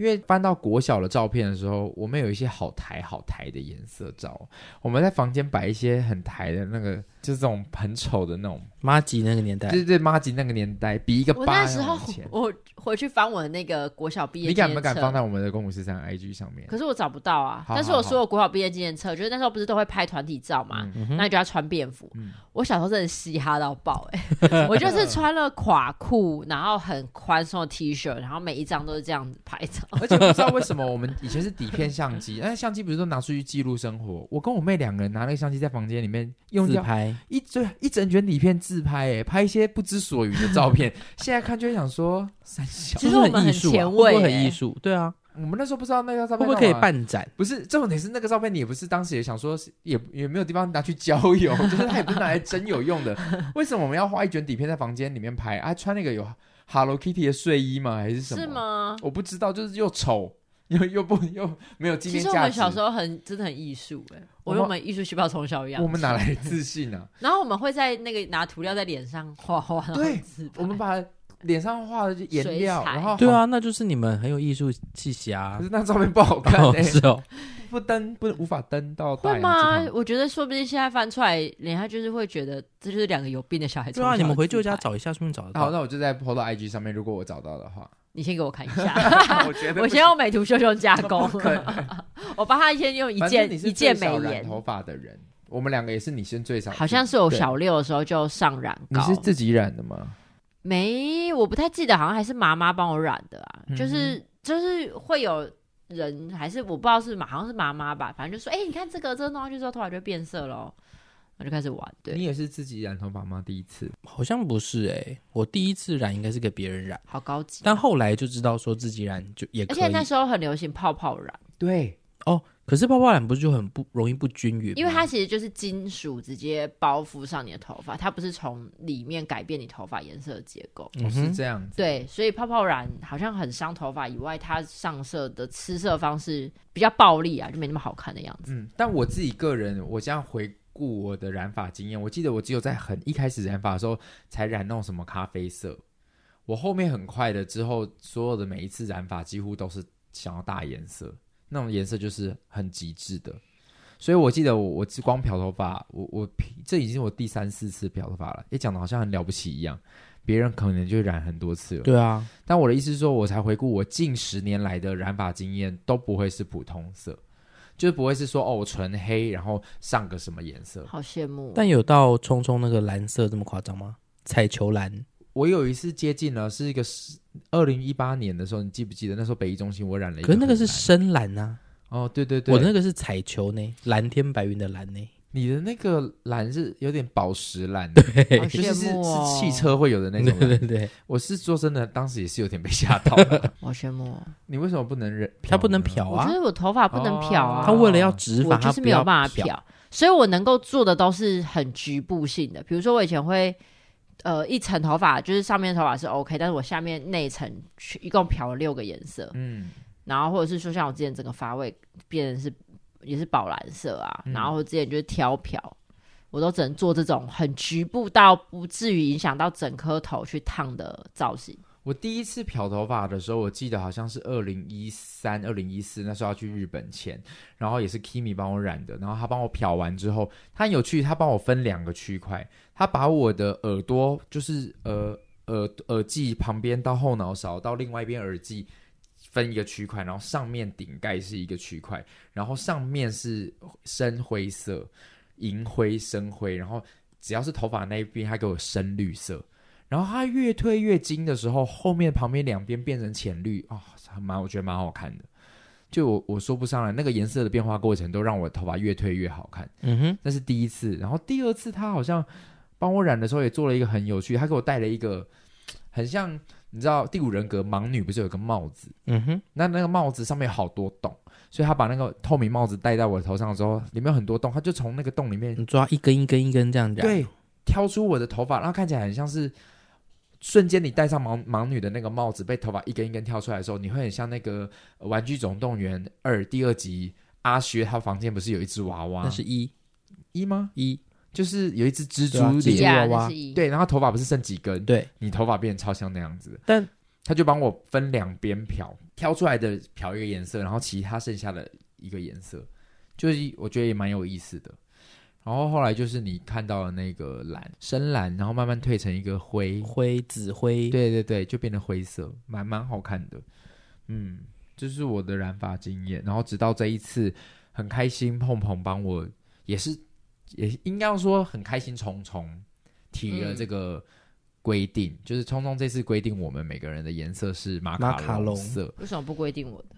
因为翻到国小的照片的时候，我们有一些好台好台的颜色照。我们在房间摆一些很台的那个，就是这种很丑的那种妈吉那个年代，对对，妈吉那个年代，比一个八。我那时候我回去翻我的那个国小毕业，你敢不敢放在我们的公五十三 IG 上面？可是我找不到啊。好好好，但是我说我国小毕业纪念册，就是那时候不是都会拍团体照嘛？嗯、那你就要穿便服。嗯、我小时候真的嘻哈到爆哎、欸！我就是穿了垮裤，然后很宽松的 T 恤，然后每一张都是这样子拍照，而且不知道为什么。我们以前是底片相机，那相机不是都拿出去记录生活？我跟我妹两个人拿那个相机在房间里面用自拍，一对一整卷底片自拍，哎，拍一些不知所云的照片。现在看就会想说，三小其实我们很前卫，会很艺术。对啊，我们那时候不知道那个照片会不会可以办展？不是，重点是那个照片，你也不是当时也想说，也也没有地方拿去交友，就是它也不是拿来真有用的。为什么我们要画一卷底片在房间里面拍？啊，穿那个有 Hello Kitty 的睡衣吗？还是什么？是吗？我不知道，就是又丑。又又不又没有纪念价值。其实我们小时候很真的很艺术哎，我们艺术细胞从小一样。我们哪来自信呢？然后我们会在那个拿涂料在脸上画画。对，我们把脸上画的颜料，然后对啊，那就是你们很有艺术气息啊。可是那照片不好看，是哦，不登不无法登到。会吗？我觉得说不定现在翻出来，人家就是会觉得这就是两个有病的小孩子。对啊，你们回舅家找一下，顺便找得到。好，那我就在 PO 到 IG 上面，如果我找到的话。你先给我看一下，我觉得我先用美图秀秀加工，我帮他先用一件一件美颜。染头发的人，我们两个也是你先最少。好像是我小六的时候就上染膏。你是自己染的吗？没，我不太记得，好像还是妈妈帮我染的啊。就是就是会有人，还是我不知道是妈，好像是妈妈吧。反正就说，哎，你看这个这个弄上去之后，头发就会变色喽。我就开始玩，对。你也是自己染头发吗？第一次好像不是哎、欸，我第一次染应该是给别人染，好高级。但后来就知道说自己染就也可以。而且那时候很流行泡泡染，对哦。可是泡泡染不是就很不容易不均匀？因为它其实就是金属直接包覆上你的头发，它不是从里面改变你头发颜色的结构，嗯、是这样子。对，所以泡泡染好像很伤头发以外，它上色的吃色方式比较暴力啊，就没那么好看的样子。嗯，但我自己个人，我这样回。顾我的染发经验，我记得我只有在很一开始染发的时候才染那种什么咖啡色，我后面很快的之后，所有的每一次染发几乎都是想要大颜色，那种颜色就是很极致的。所以我记得我我光漂头发，我我这已经是我第三四次漂头发了，也讲的好像很了不起一样，别人可能就染很多次了。对啊，但我的意思是说，我才回顾我近十年来的染发经验都不会是普通色。就不会是说哦，我纯黑，然后上个什么颜色？好羡慕。但有到聪聪那个蓝色这么夸张吗？彩球蓝。我有一次接近了，是一个二零一八年的时候，你记不记得那时候北艺中心我染了一个？可是那个是深蓝啊。哦，对对对，我那个是彩球呢，蓝天白云的蓝呢。你的那个蓝是有点宝石蓝，对，好就是是，哦、是汽车会有的那种。对对对，我是说真的，当时也是有点被吓到了。好羡慕、哦。你为什么不能染？他不能漂啊！我觉得我头发不能漂啊。他为了要直发，我就是没有办法漂，所以我能够做的都是很局部性的。比如说，我以前会呃一层头发，就是上面头发是 OK，但是我下面那一层一共漂了六个颜色。嗯，然后或者是说，像我之前整个发尾变成是也是宝蓝色啊，嗯、然后之前就是挑漂。我都只能做这种很局部到不至于影响到整颗头去烫的造型。我第一次漂头发的时候，我记得好像是二零一三、二零一四那时候要去日本前，然后也是 Kimi 帮我染的，然后他帮我漂完之后，他很有趣，他帮我分两个区块，他把我的耳朵就是呃耳耳际旁边到后脑勺到另外一边耳际分一个区块，然后上面顶盖是一个区块，然后上面是深灰色。银灰、深灰，然后只要是头发那一边，他给我深绿色。然后它越推越金的时候，后面旁边两边变成浅绿啊，蛮、哦、我觉得蛮好看的。就我我说不上来，那个颜色的变化过程都让我头发越推越好看。嗯哼，那是第一次。然后第二次他好像帮我染的时候也做了一个很有趣，他给我戴了一个很像你知道第五人格盲女不是有个帽子？嗯哼，那那个帽子上面有好多洞。所以他把那个透明帽子戴在我的头上之后，里面有很多洞，他就从那个洞里面抓一根一根一根这样染，对，挑出我的头发，然后看起来很像是瞬间你戴上盲盲女的那个帽子，被头发一根一根挑出来的时候，你会很像那个《玩具总动员二》第二集阿薛他房间不是有一只娃娃？那是一一吗？一就是有一只蜘蛛脸娃娃，对，然后头发不是剩几根？对，你头发变超像那样子，但。他就帮我分两边漂，挑出来的漂一个颜色，然后其他剩下的一个颜色，就是我觉得也蛮有意思的。然后后来就是你看到了那个蓝，深蓝，然后慢慢褪成一个灰灰紫灰，对对对，就变成灰色，蛮蛮好看的。嗯，这、就是我的染发经验。然后直到这一次，很开心碰碰帮我，也是也应该要说很开心，聪聪提了这个。嗯规定就是聪聪这次规定我们每个人的颜色是马卡龙色，为什么不规定我的？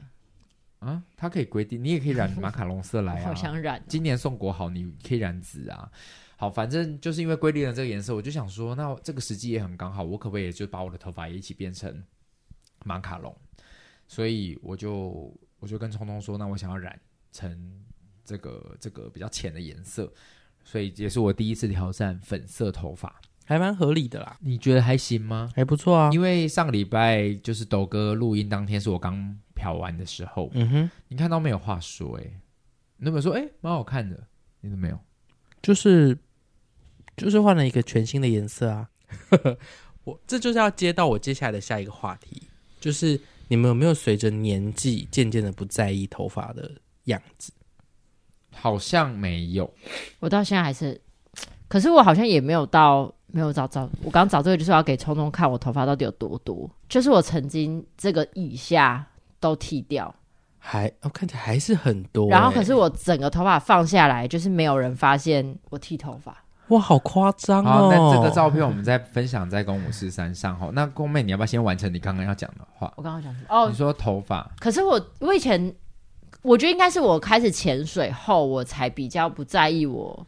啊，它可以规定，你也可以染马卡龙色来啊。好想染，今年送国好，你可以染紫啊。好，反正就是因为规定了这个颜色，我就想说，那这个时机也很刚好，我可不可以也就把我的头发也一起变成马卡龙？所以我就我就跟聪聪说，那我想要染成这个这个比较浅的颜色，所以也是我第一次挑战粉色头发。还蛮合理的啦，你觉得还行吗？还不错啊，因为上个礼拜就是抖哥录音当天是我刚漂完的时候，嗯哼，你看到没有话说、欸？哎，你有没有说？哎、欸，蛮好看的，你都没有，就是就是换了一个全新的颜色啊。我这就是要接到我接下来的下一个话题，就是你们有没有随着年纪渐渐的不在意头发的样子？好像没有，我到现在还是，可是我好像也没有到没有找找，我刚找这个就是要给聪聪看我头发到底有多多，就是我曾经这个以下都剃掉，还哦看起来还是很多，然后可是我整个头发放下来，就是没有人发现我剃头发。哇，好夸张哦！好，那这个照片我们再分享在公五四三上哈。那公妹，你要不要先完成你刚刚要讲的话？我刚刚讲什么？哦，你说头发。可是我我以前我觉得应该是我开始潜水后，我才比较不在意我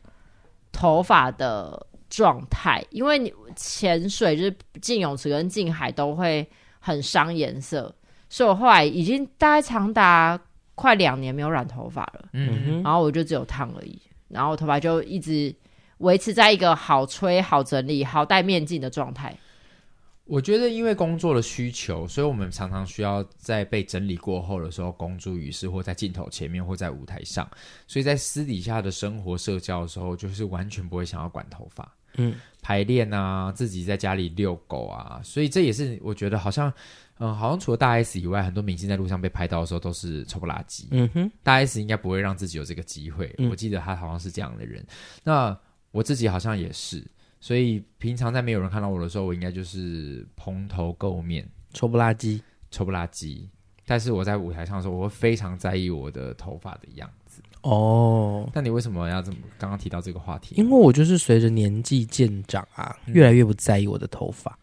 头发的状态，因为你潜水就是进泳池跟进海都会很伤颜色，所以我后来已经大概长达快两年没有染头发了。嗯哼，然后我就只有烫而已，然后我头发就一直。维持在一个好吹、好整理、好戴面镜的状态。我觉得，因为工作的需求，所以我们常常需要在被整理过后的时候公诸于世，或在镜头前面，或在舞台上。所以在私底下的生活、社交的时候，就是完全不会想要管头发。嗯，排练啊，自己在家里遛狗啊，所以这也是我觉得好像，嗯、呃，好像除了大 S 以外，很多明星在路上被拍到的时候都是臭不拉几。嗯哼，大 S 应该不会让自己有这个机会。嗯、我记得他好像是这样的人。那我自己好像也是，所以平常在没有人看到我的时候，我应该就是蓬头垢面、臭不拉几、臭不拉几。但是我在舞台上的时候，我会非常在意我的头发的样子。哦，那你为什么要这么刚刚提到这个话题？因为我就是随着年纪渐长啊，越来越不在意我的头发。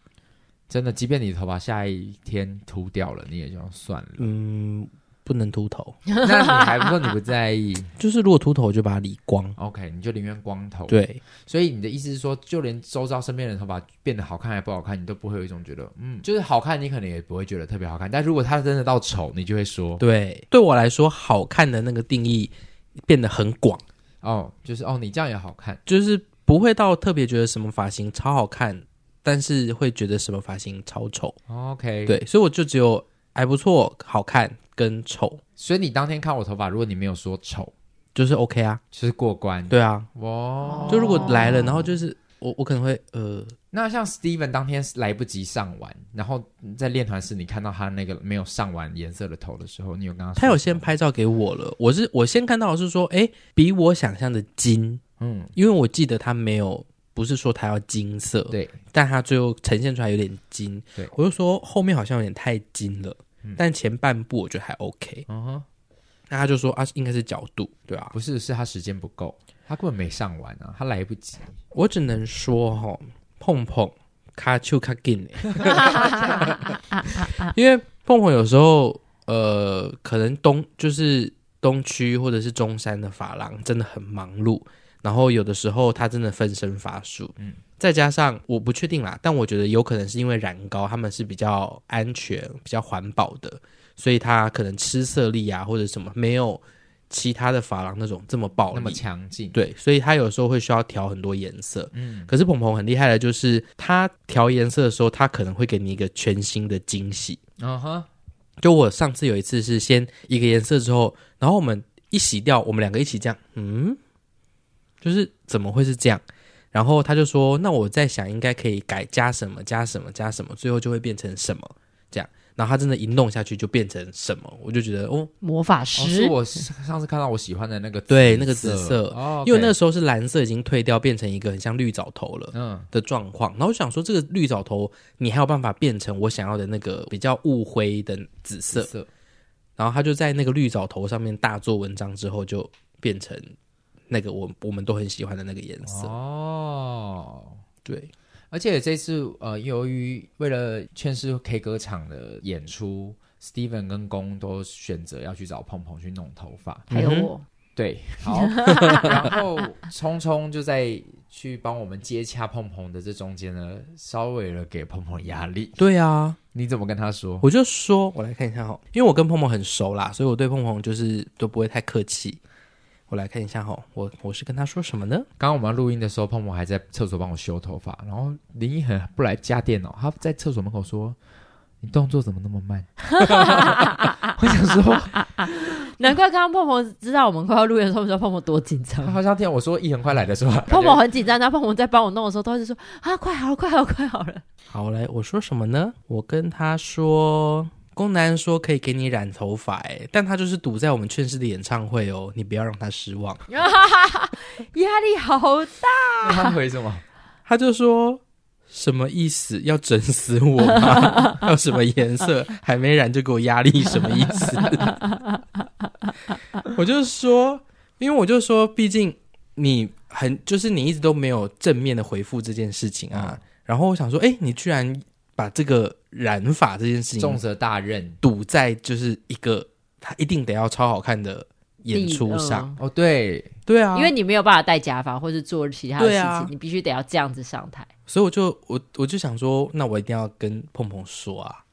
嗯、真的，即便你的头发下一天秃掉了，你也就算了。嗯。不能秃头，那你还不说你不在意？就是如果秃头，就把它理光。OK，你就宁愿光头。对，所以你的意思是说，就连周遭身边的头发变得好看还不好看，你都不会有一种觉得，嗯，就是好看，你可能也不会觉得特别好看。但如果它真的到丑，你就会说，对，对我来说，好看的那个定义变得很广。哦，就是哦，你这样也好看，就是不会到特别觉得什么发型超好看，但是会觉得什么发型超丑。OK，对，所以我就只有还不错，好看。跟丑，所以你当天看我头发，如果你没有说丑，就是 OK 啊，就是过关。对啊，哇，就如果来了，然后就是我我可能会呃，那像 Steven 当天来不及上完，然后在练团室你看到他那个没有上完颜色的头的时候，你有跟他说，他有先拍照给我了，我是我先看到的是说，哎，比我想象的金，嗯，因为我记得他没有，不是说他要金色，对，但他最后呈现出来有点金，对，我就说后面好像有点太金了。但前半部我觉得还 OK，那他就说啊，应该是角度，对啊，不是，是他时间不够，他根本没上完啊，他来不及。我只能说哈，碰碰卡丘卡紧，因为碰碰有时候呃，可能东就是东区或者是中山的发廊真的很忙碌，然后有的时候他真的分身乏术，嗯。再加上我不确定啦，但我觉得有可能是因为染膏他们是比较安全、比较环保的，所以它可能吃色力啊或者什么没有其他的发廊那种这么暴力、那么强劲。对，所以它有时候会需要调很多颜色。嗯，可是鹏鹏很厉害的，就是他调颜色的时候，他可能会给你一个全新的惊喜。嗯哼，就我上次有一次是先一个颜色之后，然后我们一洗掉，我们两个一起这样，嗯，就是怎么会是这样？然后他就说：“那我在想，应该可以改加什么，加什么，加什么，最后就会变成什么这样。然后他真的，一弄下去就变成什么，我就觉得哦，魔法师。哦、是我上次看到我喜欢的那个对那个紫色，哦 okay、因为那个时候是蓝色已经退掉，变成一个很像绿藻头了嗯的状况。然后我想说，这个绿藻头你还有办法变成我想要的那个比较雾灰的紫色。紫色然后他就在那个绿藻头上面大做文章之后，就变成。”那个我我们都很喜欢的那个颜色。哦，对，而且这次呃，由于为了劝世 K 歌场的演出，Steven 跟公都选择要去找碰碰去弄头发，还有我，对，好，然后聪聪就在去帮我们接洽碰碰的这中间呢，稍微了给碰碰压力。对啊，你怎么跟他说？我就说，我来看一下哈，因为我跟碰碰很熟啦，所以我对碰碰就是都不会太客气。我来看一下哈，我我是跟他说什么呢？刚刚我们录音的时候，碰碰还在厕所帮我修头发，然后林一恒不来加电脑，他在厕所门口说：“你动作怎么那么慢？” 我想说，难怪刚刚碰碰知道我们快要录音的时候，知道碰碰多紧张。他好像听我说一恒快来的时候，碰碰很紧张，然后碰碰在帮我弄的时候，都是说啊，快好了，快好了，快好了。好来，我说什么呢？我跟他说，宫南说可以给你染头发，哎，但他就是堵在我们劝世的演唱会哦，你不要让他失望。压力好大。他回什么？他就说。什么意思？要整死我吗？要什么颜色？还没染就给我压力？什么意思？我就说，因为我就说，毕竟你很就是你一直都没有正面的回复这件事情啊。嗯、然后我想说，哎，你居然把这个染发这件事情重责大任赌在就是一个他一定得要超好看的演出上。哦，对对啊，因为你没有办法戴假发或者做其他的事情，啊、你必须得要这样子上台。所以我就我我就想说，那我一定要跟碰碰说啊，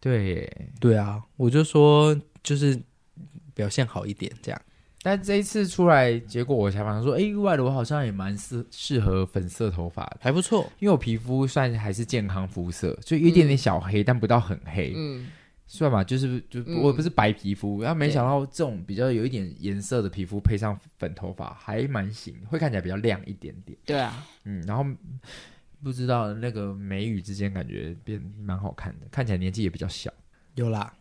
对对啊，我就说就是表现好一点这样。但这一次出来，结果我才发现说，哎，意外的我好像也蛮适适合粉色头发，还不错，因为我皮肤算还是健康肤色，就有一点点小黑，嗯、但不到很黑，嗯，算吧，就是就我不是白皮肤，然后、嗯、没想到这种比较有一点颜色的皮肤配上粉头发还蛮行，会看起来比较亮一点点。对啊，嗯，然后。不知道那个眉宇之间感觉变蛮好看的，看起来年纪也比较小。有啦，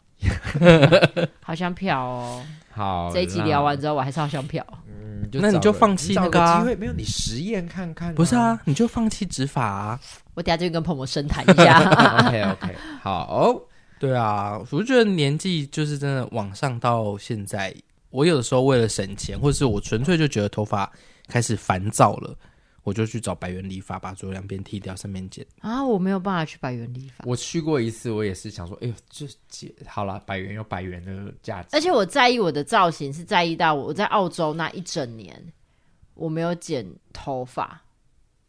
好像漂哦。好，这一集聊完之后，我还是好想漂。嗯，那你就放弃那个机会，没有你实验看看。不是啊，你就放弃植发啊。我等下就跟朋友深谈一下。OK OK，好。对啊，我就觉得年纪就是真的往上到现在，我有的时候为了省钱，或者是我纯粹就觉得头发开始烦躁了。我就去找百元理发，把左右两边剃掉，上面剪啊！我没有办法去百元理发。我去过一次，我也是想说，哎呦，这剪好了，百元有百元的价值。而且我在意我的造型，是在意到我在澳洲那一整年我没有剪头发，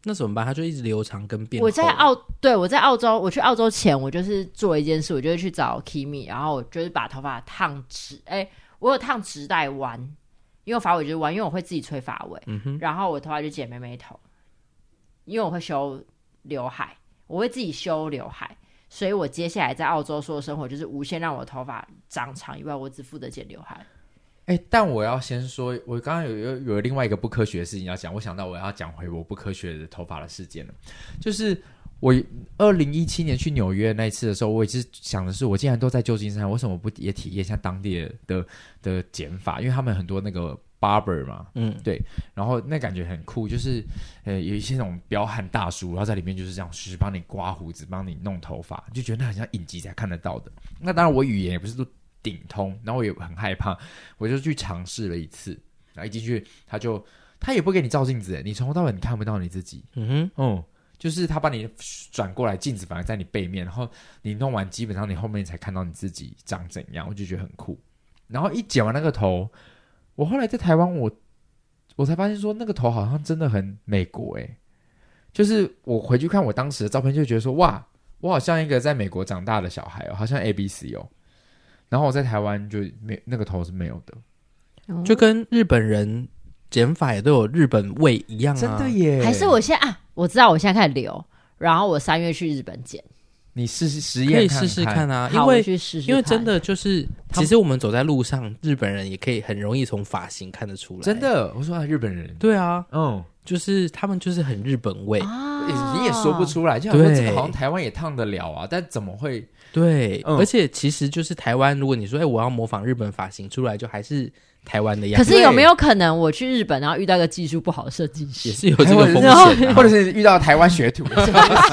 那怎么办？他就一直留长跟变。我在澳，对，我在澳洲，我去澳洲前，我就是做一件事，我就会去找 Kimi，然后我就是把头发烫直。哎，我有烫直带弯，因为发尾就是弯，因为我会自己吹发尾，嗯哼，然后我头发就剪妹妹头。因为我会修刘海，我会自己修刘海，所以我接下来在澳洲说的生活就是无限让我头发长长以外，我只负责剪刘海。哎，但我要先说，我刚刚有有有另外一个不科学的事情要讲，我想到我要讲回我不科学的头发的事件了，就是我二零一七年去纽约那一次的时候，我一直想的是，我既然都在旧金山，为什么不也体验一下当地的的的剪发？因为他们很多那个。Barber 嘛，嗯，对，然后那感觉很酷，就是呃有一些那种彪悍大叔，然后在里面就是这样，就是帮你刮胡子，帮你弄头发，就觉得那很像影集才看得到的。那当然我语言也不是都顶通，然后我也很害怕，我就去尝试了一次，然后一进去他就他也不给你照镜子，你从头到尾你看不到你自己，嗯哼，嗯，就是他把你转过来，镜子反而在你背面，然后你弄完基本上你后面才看到你自己长怎样，我就觉得很酷。然后一剪完那个头。我后来在台湾，我我才发现说那个头好像真的很美国诶，就是我回去看我当时的照片，就觉得说哇，我好像一个在美国长大的小孩哦，好像 A B C 哦。然后我在台湾就没那个头是没有的，就跟日本人剪发也都有日本味一样啊，真的耶。还是我现在啊，我知道我现在开始留，然后我三月去日本剪。你试试实验，可以试试看啊，因为因为真的就是，其实我们走在路上，日本人也可以很容易从发型看得出来。真的，我说啊，日本人，对啊，嗯，就是他们就是很日本味，你也说不出来，就好像好像台湾也烫得了啊，但怎么会？对，而且其实就是台湾，如果你说哎，我要模仿日本发型出来，就还是。台湾的样子，可是有没有可能我去日本，然后遇到一个技术不好的设计师，也是有这个风险，或者是遇到台湾学徒，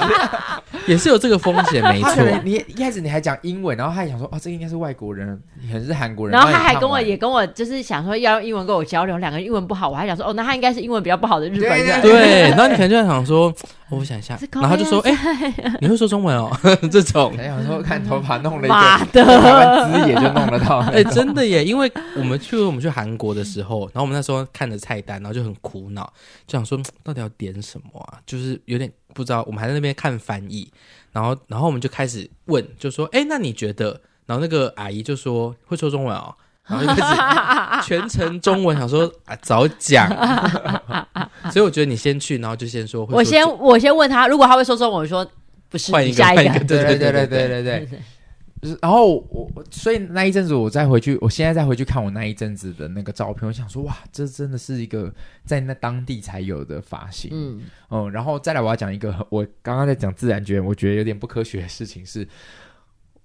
也是有这个风险，没错。你一开始你还讲英文，然后他还想说，哦，这个应该是外国人，可能是韩国人。然后他还跟我也跟我就是想说要用英文跟我交流，两个人英文不好，我还想说，哦，那他应该是英文比较不好的日本人。对，然后你可能就在想说。我想一下，然后就说：“哎，你会说中文哦？” 这种，还想说看头发弄了一个台湾资也就弄得到。哎，真的耶！因为我们去我们去韩国的时候，然后我们那时候看着菜单，然后就很苦恼，就想说到底要点什么啊？就是有点不知道。我们还在那边看翻译，然后然后我们就开始问，就说：“哎，那你觉得？”然后那个阿姨就说：“会说中文哦。”然后就开始全程中文，想说啊，早讲。所以我觉得你先去，然后就先说。我先我先问他，如果他会说中文，我说不是，换一个，下一个。对对对对对对对。然后我，所以那一阵子我再回去，我现在再回去看我那一阵子的那个照片，我想说，哇，这真的是一个在那当地才有的发型。嗯嗯，然后再来我要讲一个，我刚刚在讲自然卷，我觉得有点不科学的事情是，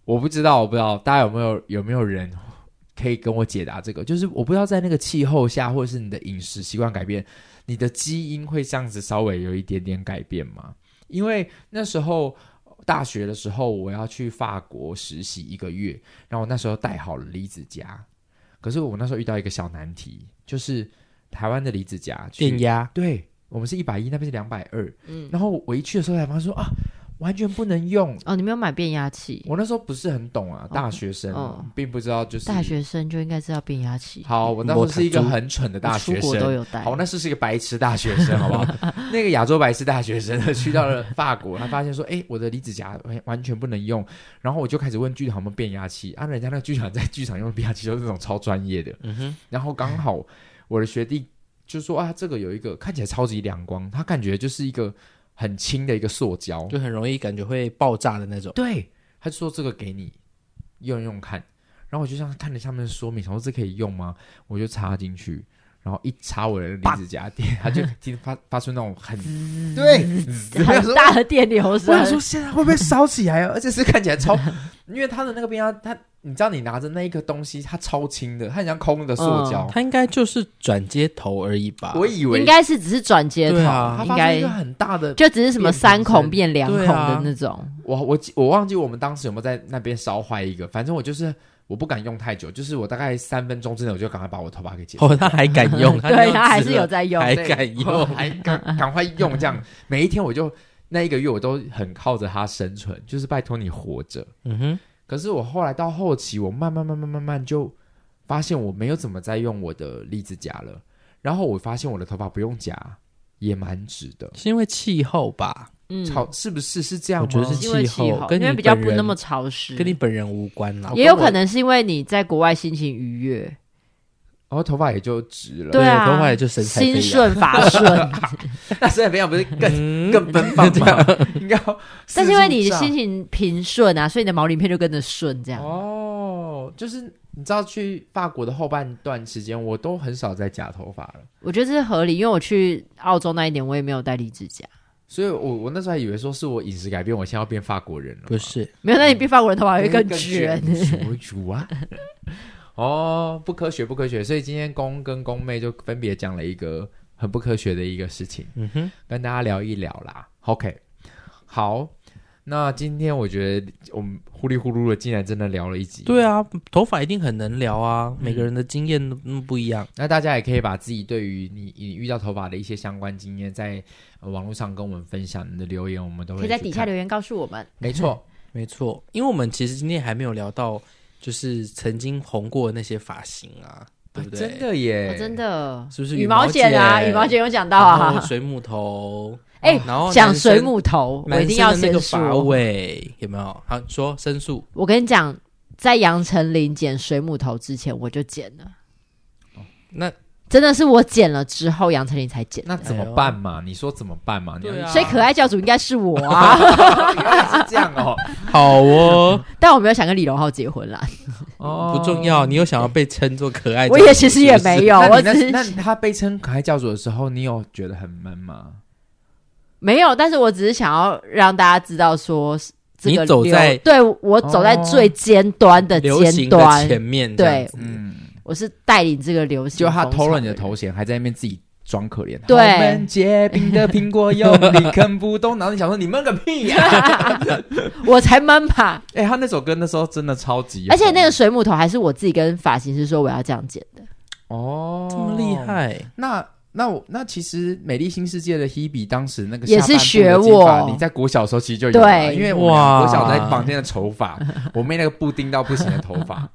我不知道，我不知道大家有没有有没有人可以跟我解答这个，就是我不知道在那个气候下，或者是你的饮食习惯改变，你的基因会这样子稍微有一点点改变吗？因为那时候。大学的时候，我要去法国实习一个月，然后我那时候带好了离子夹，可是我那时候遇到一个小难题，就是台湾的离子夹电压，对，我们是一百一，那边是两百二，嗯，然后我一去的时候才发现说啊。完全不能用哦！你没有买变压器？我那时候不是很懂啊，大学生、哦、并不知道，就是大学生就应该知道变压器。好，我那时候是一个很蠢的大学生，都有带。好，那是是一个白痴大学生，好不好？那个亚洲白痴大学生去到了法国，他发现说：“哎，我的离子夹完全不能用。”然后我就开始问剧场有没有变压器啊？人家那个剧场在剧场用的变压器就是那种超专业的。嗯哼。然后刚好我的学弟就说：“啊，这个有一个看起来超级亮光，他感觉就是一个。”很轻的一个塑胶，就很容易感觉会爆炸的那种。对，他就说这个给你用用看，然后我就像看着下面的说明，想说这可以用吗？我就插进去，然后一插我的离子夹电，它就听发发出那种很对很大的电流声。我想说现在会不会烧起来？而且是看起来超，因为它的那个变压它。你知道你拿着那一个东西，它超轻的，它很像空的塑胶，嗯、它应该就是转接头而已吧？我以为应该是只是转接头，啊、应该一个很大的，就只是什么三孔变两孔的那种。啊、我我我忘记我们当时有没有在那边烧坏一个，反正我就是我不敢用太久，就是我大概三分钟之内我就赶快把我头发给剪。哦，他还敢用，他对他还是有在用，还敢用，还赶赶快用，这样 每一天我就那一个月我都很靠着它生存，就是拜托你活着。嗯哼。可是我后来到后期，我慢慢慢慢慢慢就发现我没有怎么再用我的离子夹了。然后我发现我的头发不用夹也蛮直的，是因为气候吧？嗯，潮是不是是这样？我觉得是气候，跟你比较不那么潮湿，跟你本人无关啦。也有可能是因为你在国外心情愉悦，然后头发也就直了，对啊，头发也就神心顺发顺。那身材飞扬不是更更奔放吗？应该。但是因为你的心情平顺啊，所以你的毛鳞片就跟着顺这样。哦，就是你知道去法国的后半段时间，我都很少再夹头发了。我觉得这是合理，因为我去澳洲那一年，我也没有戴离子夹，所以我我那时候还以为说是我饮食改变，我现在要变法国人了。不是，没有，那你变法国人头发会更卷。主啊！哦，不科学，不科学。所以今天公跟公妹就分别讲了一个很不科学的一个事情，嗯哼，跟大家聊一聊啦。OK。好，那今天我觉得我们呼噜呼噜的，竟然真的聊了一集。对啊，头发一定很能聊啊，嗯、每个人的经验都不一样。那大家也可以把自己对于你你遇到头发的一些相关经验，在网络上跟我们分享。你的留言我们都会可以在底下留言告诉我们。没错，没错，因为我们其实今天还没有聊到，就是曾经红过的那些发型啊，对不对？真的耶，哦、真的是不是羽毛剪啊？羽毛剪有讲到啊，水母头。哎，欸、然后讲水母头，我一定要申诉。发尾有没有？好说申诉。我跟你讲，在杨丞琳剪水母头之前，我就剪了。哦、那真的是我剪了之后，杨丞琳才剪。那怎么办嘛？你说怎么办嘛？对啊。所以可爱教主应该是我啊。原来是这样哦。好哦。但我没有想跟李荣浩结婚啦。哦，不重要。你有想要被称作可爱？我也其实也没有。我只是那他被称可爱教主的时候，你有觉得很闷吗？没有，但是我只是想要让大家知道说，这个你走在对我走在最尖端的尖端前面，对，嗯，我是带领这个流行，就他偷了你的头衔，还在那边自己装可怜，对，结冰的苹果有你啃不动，然后你想说你闷个屁呀，我才闷吧！哎，他那首歌那时候真的超级，而且那个水母头还是我自己跟发型师说我要这样剪的，哦，这么厉害，那。那我那其实《美丽新世界》的 Hebe 当时那个也是学我，你在国小的时候其实就有因为我国小在房间的头发，我妹那个布丁到不行的头发，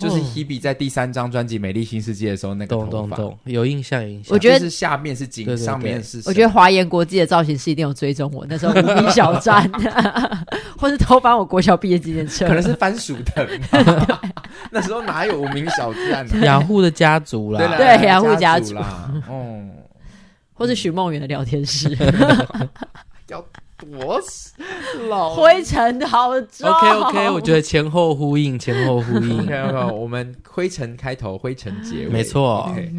就是 Hebe 在第三张专辑《美丽新世界》的时候那个头发，有印象，有印象。我觉得是下面是紧，上面是。我觉得华研国际的造型师一定有追踪我，那时候无名小站，或是偷翻我国小毕业纪念册，可能是番薯藤。那时候哪有无名小站？雅虎的家族啦，对雅虎家族啦，哦，或是许梦圆的聊天室。要多老灰尘好重。OK OK，我觉得前后呼应，前后呼应。OK OK，我们灰尘开头，灰尘结尾，没错。OK，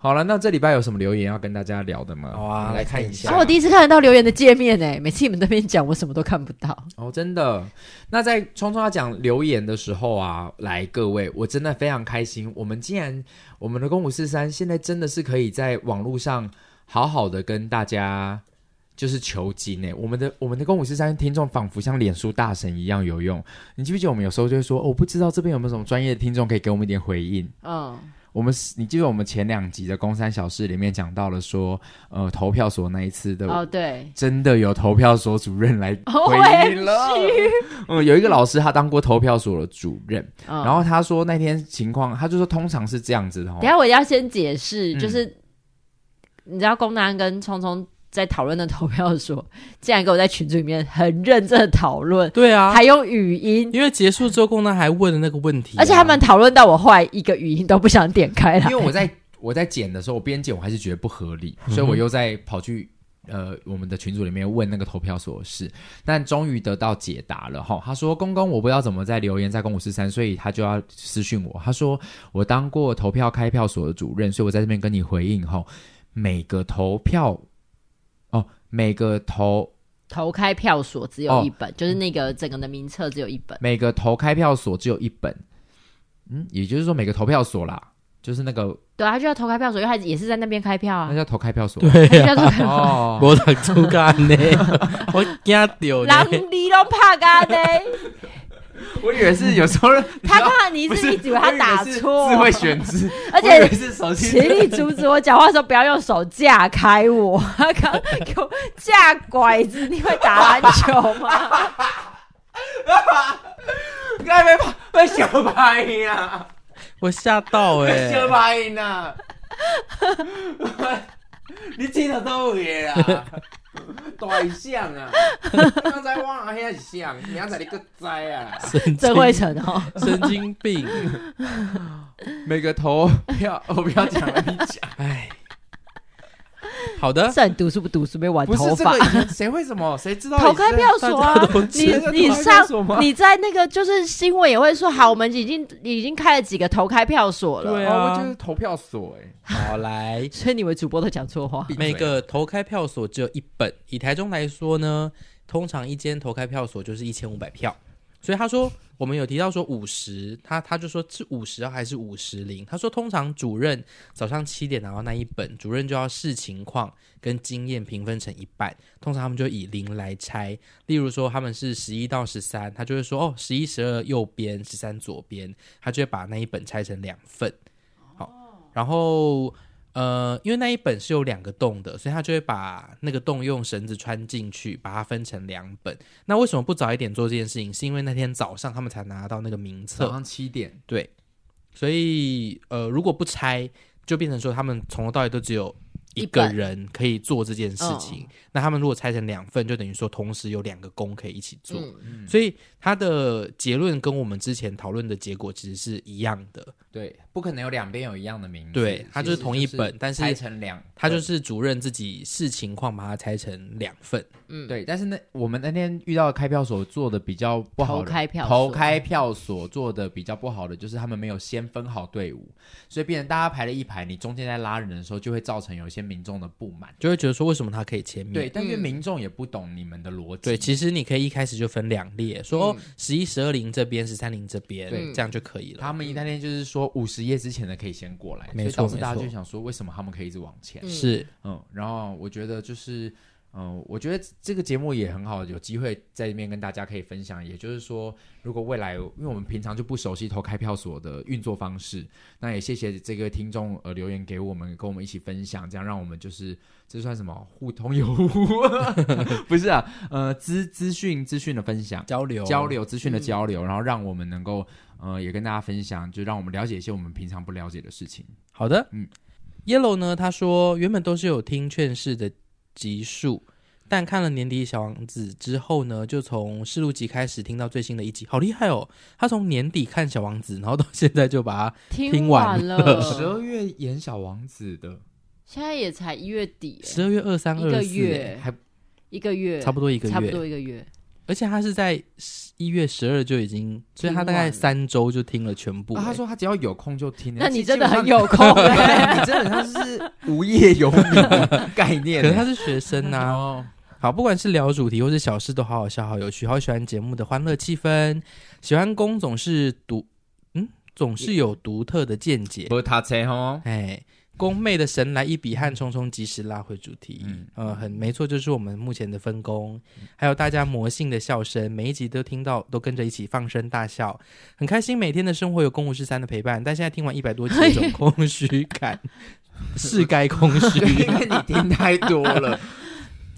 好了，那这礼拜有什么留言要跟大家聊的吗？好啊，来看一下。我第一次看得到留言的界面诶，每次你们那边讲，我什么都看不到。哦，真的。那在聪聪要讲留言的时候啊，来各位，我真的非常开心。我们竟然，我们的公五四三现在真的是可以在网络上好好的跟大家。就是求精诶，我们的我们的公五十三听众仿佛像脸书大神一样有用。你记不记得我们有时候就会说，哦，我不知道这边有没有什么专业的听众可以给我们一点回应？嗯，我们你记得我们前两集的公三小事里面讲到了说，呃，投票所那一次的哦，对，真的有投票所主任来回应了。嗯，有一个老师他当过投票所的主任，嗯、然后他说那天情况，他就说通常是这样子的。等下我要先解释，就是、嗯、你知道公男跟聪聪。在讨论的投票所，竟然跟我在群组里面很认真的讨论，对啊，还用语音，因为结束之后，公男还问了那个问题、啊，而且他们讨论到我后来一个语音都不想点开了，因为我在我在剪的时候，我边剪我还是觉得不合理，嗯、所以我又在跑去呃我们的群组里面问那个投票所的事，但终于得到解答了哈。他说：“公公，我不知道怎么在留言在公五四三，所以他就要私讯我。他说我当过投票开票所的主任，所以我在这边跟你回应哈，每个投票。”每个投投开票所只有一本，哦、就是那个整个的名册只有一本。每个投开票所只有一本，嗯，也就是说每个投票所啦，就是那个对啊，他就要投开票所，因为他也是在那边开票啊，那叫投开票所。对啊，我读 出干呢，我惊掉，人你都怕干呢。我以为是有时候 他怕你是你以为他打错，智慧选字，而且是手机，请你阻止我讲话的时候不要用手架开我，他刚给我架拐子，你会打篮球吗？该被被小白呀！我吓到哎、欸，小白呀！你听得到嘢啊？大象啊！刚才我还是象，明仔你个灾啊！真会成哦，神经病！每个投票，我不要讲了，你讲。哎，好的。算读书不读书，没玩头发。不是这个，谁会什么？谁知道？投开票所啊！你 你上你在那个就是新闻也会说，好，我们已经已经开了几个投开票所了。对啊，就是投票所哎。好来，所以你们主播都讲错话。每个投开票所只有一本，以台中来说呢，通常一间投开票所就是一千五百票。所以他说，我们有提到说五十，他他就说是五十还是五十零？他说通常主任早上七点拿到那一本，主任就要视情况跟经验平分成一半，通常他们就以零来拆。例如说他们是十一到十三，他就会说哦，十一十二右边，十三左边，他就会把那一本拆成两份。好然后，呃，因为那一本是有两个洞的，所以他就会把那个洞用绳子穿进去，把它分成两本。那为什么不早一点做这件事情？是因为那天早上他们才拿到那个名册，早上七点。对，所以呃，如果不拆，就变成说他们从头到尾都只有。一个人可以做这件事情，哦、那他们如果拆成两份，就等于说同时有两个工可以一起做。嗯、所以他的结论跟我们之前讨论的结果其实是一样的。对，不可能有两边有一样的名字。对，他就是同一本，但是拆成两，他就是主任自己视情况把它拆成两份。嗯，对。但是那我们那天遇到的开票所做的比较不好的，投开票投开票所做的比较不好的，就是他们没有先分好队伍，所以变成大家排了一排，你中间在拉人的时候，就会造成有一些。民众的不满，就会觉得说，为什么他可以前面？对，但因为民众也不懂你们的逻辑。对，其实你可以一开始就分两列，说哦，十一、十二零这边，十三零这边，对，这样就可以了。他们一那天就是说五十页之前的可以先过来，所以，导致大家就想说，为什么他们可以一直往前？是，嗯，然后我觉得就是。嗯，我觉得这个节目也很好，有机会在里面跟大家可以分享。也就是说，如果未来，因为我们平常就不熟悉投开票所的运作方式，那也谢谢这个听众呃留言给我们，跟我们一起分享，这样让我们就是这算什么互通有无？不是啊，呃，资资讯资讯的分享、交流、交流资讯的交流，嗯、然后让我们能够呃也跟大家分享，就让我们了解一些我们平常不了解的事情。好的，嗯，Yellow 呢，他说原本都是有听劝世的。集数，但看了年底小王子之后呢，就从试录集开始听到最新的一集，好厉害哦！他从年底看小王子，然后到现在就把它听完了。十二月演小王子的，现在也才一月底，十二月二三二四，还一个月，差不多一个月，差不多一个月。而且他是在一月十二就已经，所以他大概三周就听了全部、欸啊。他说他只要有空就听。那你真的很有空、欸，你真的他是无业游民概念、欸。可是他是学生呐、啊。哦、好，不管是聊主题或是小事，都好好笑，好有趣，好喜欢节目的欢乐气氛。喜欢公总是独，嗯，总是有独特的见解。不他车哦，哎。宫妹的神来一笔，和匆匆及时拉回主题。嗯，呃，很没错，就是我们目前的分工。还有大家魔性的笑声，每一集都听到，都跟着一起放声大笑，很开心。每天的生活有公务室三的陪伴，但现在听完一百多集，有种空虚感，是该空虚，因为你听太多了。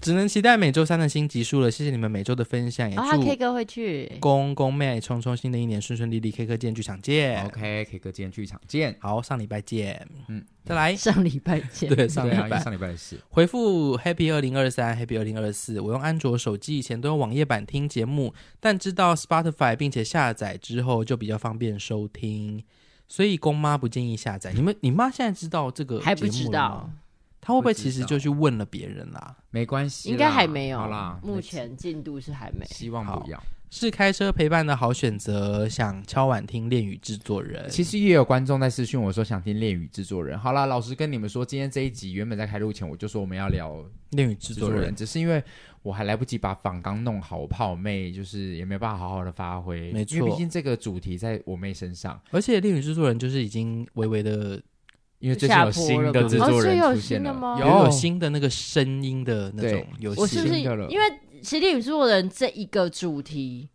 只能期待每周三的新集数了。谢谢你们每周的分享，也祝 K 哥会去公公妹聪聪新的一年顺顺利利。K 哥见剧场见。OK，K 哥见剧场见。好，上礼拜见。嗯，再来上礼拜见。对，上礼拜上礼拜是回复 Happy 二零二三 Happy 二零二四。我用安卓手机以前都用网页版听节目，但知道 Spotify 并且下载之后就比较方便收听，所以公妈不建议下载。你们你妈现在知道这个还不知道？他会不会其实就去问了别人啦？没关系，应该还没有。好啦，目前进度是还没。希望不要。是开车陪伴的好选择。想敲碗听恋与制作人，其实也有观众在私讯我说想听恋与制作人。好啦，老实跟你们说，今天这一集原本在开录前我就说我们要聊恋与制作人，只是因为我还来不及把访刚弄好，我怕我妹就是也没办法好好的发挥。没错，因为毕竟这个主题在我妹身上，而且恋与制作人就是已经微微的。因为最近有新的制作人出现了，哦有有新的那个声音的那种游戏，我是不是因为其实力与制作人这一个主题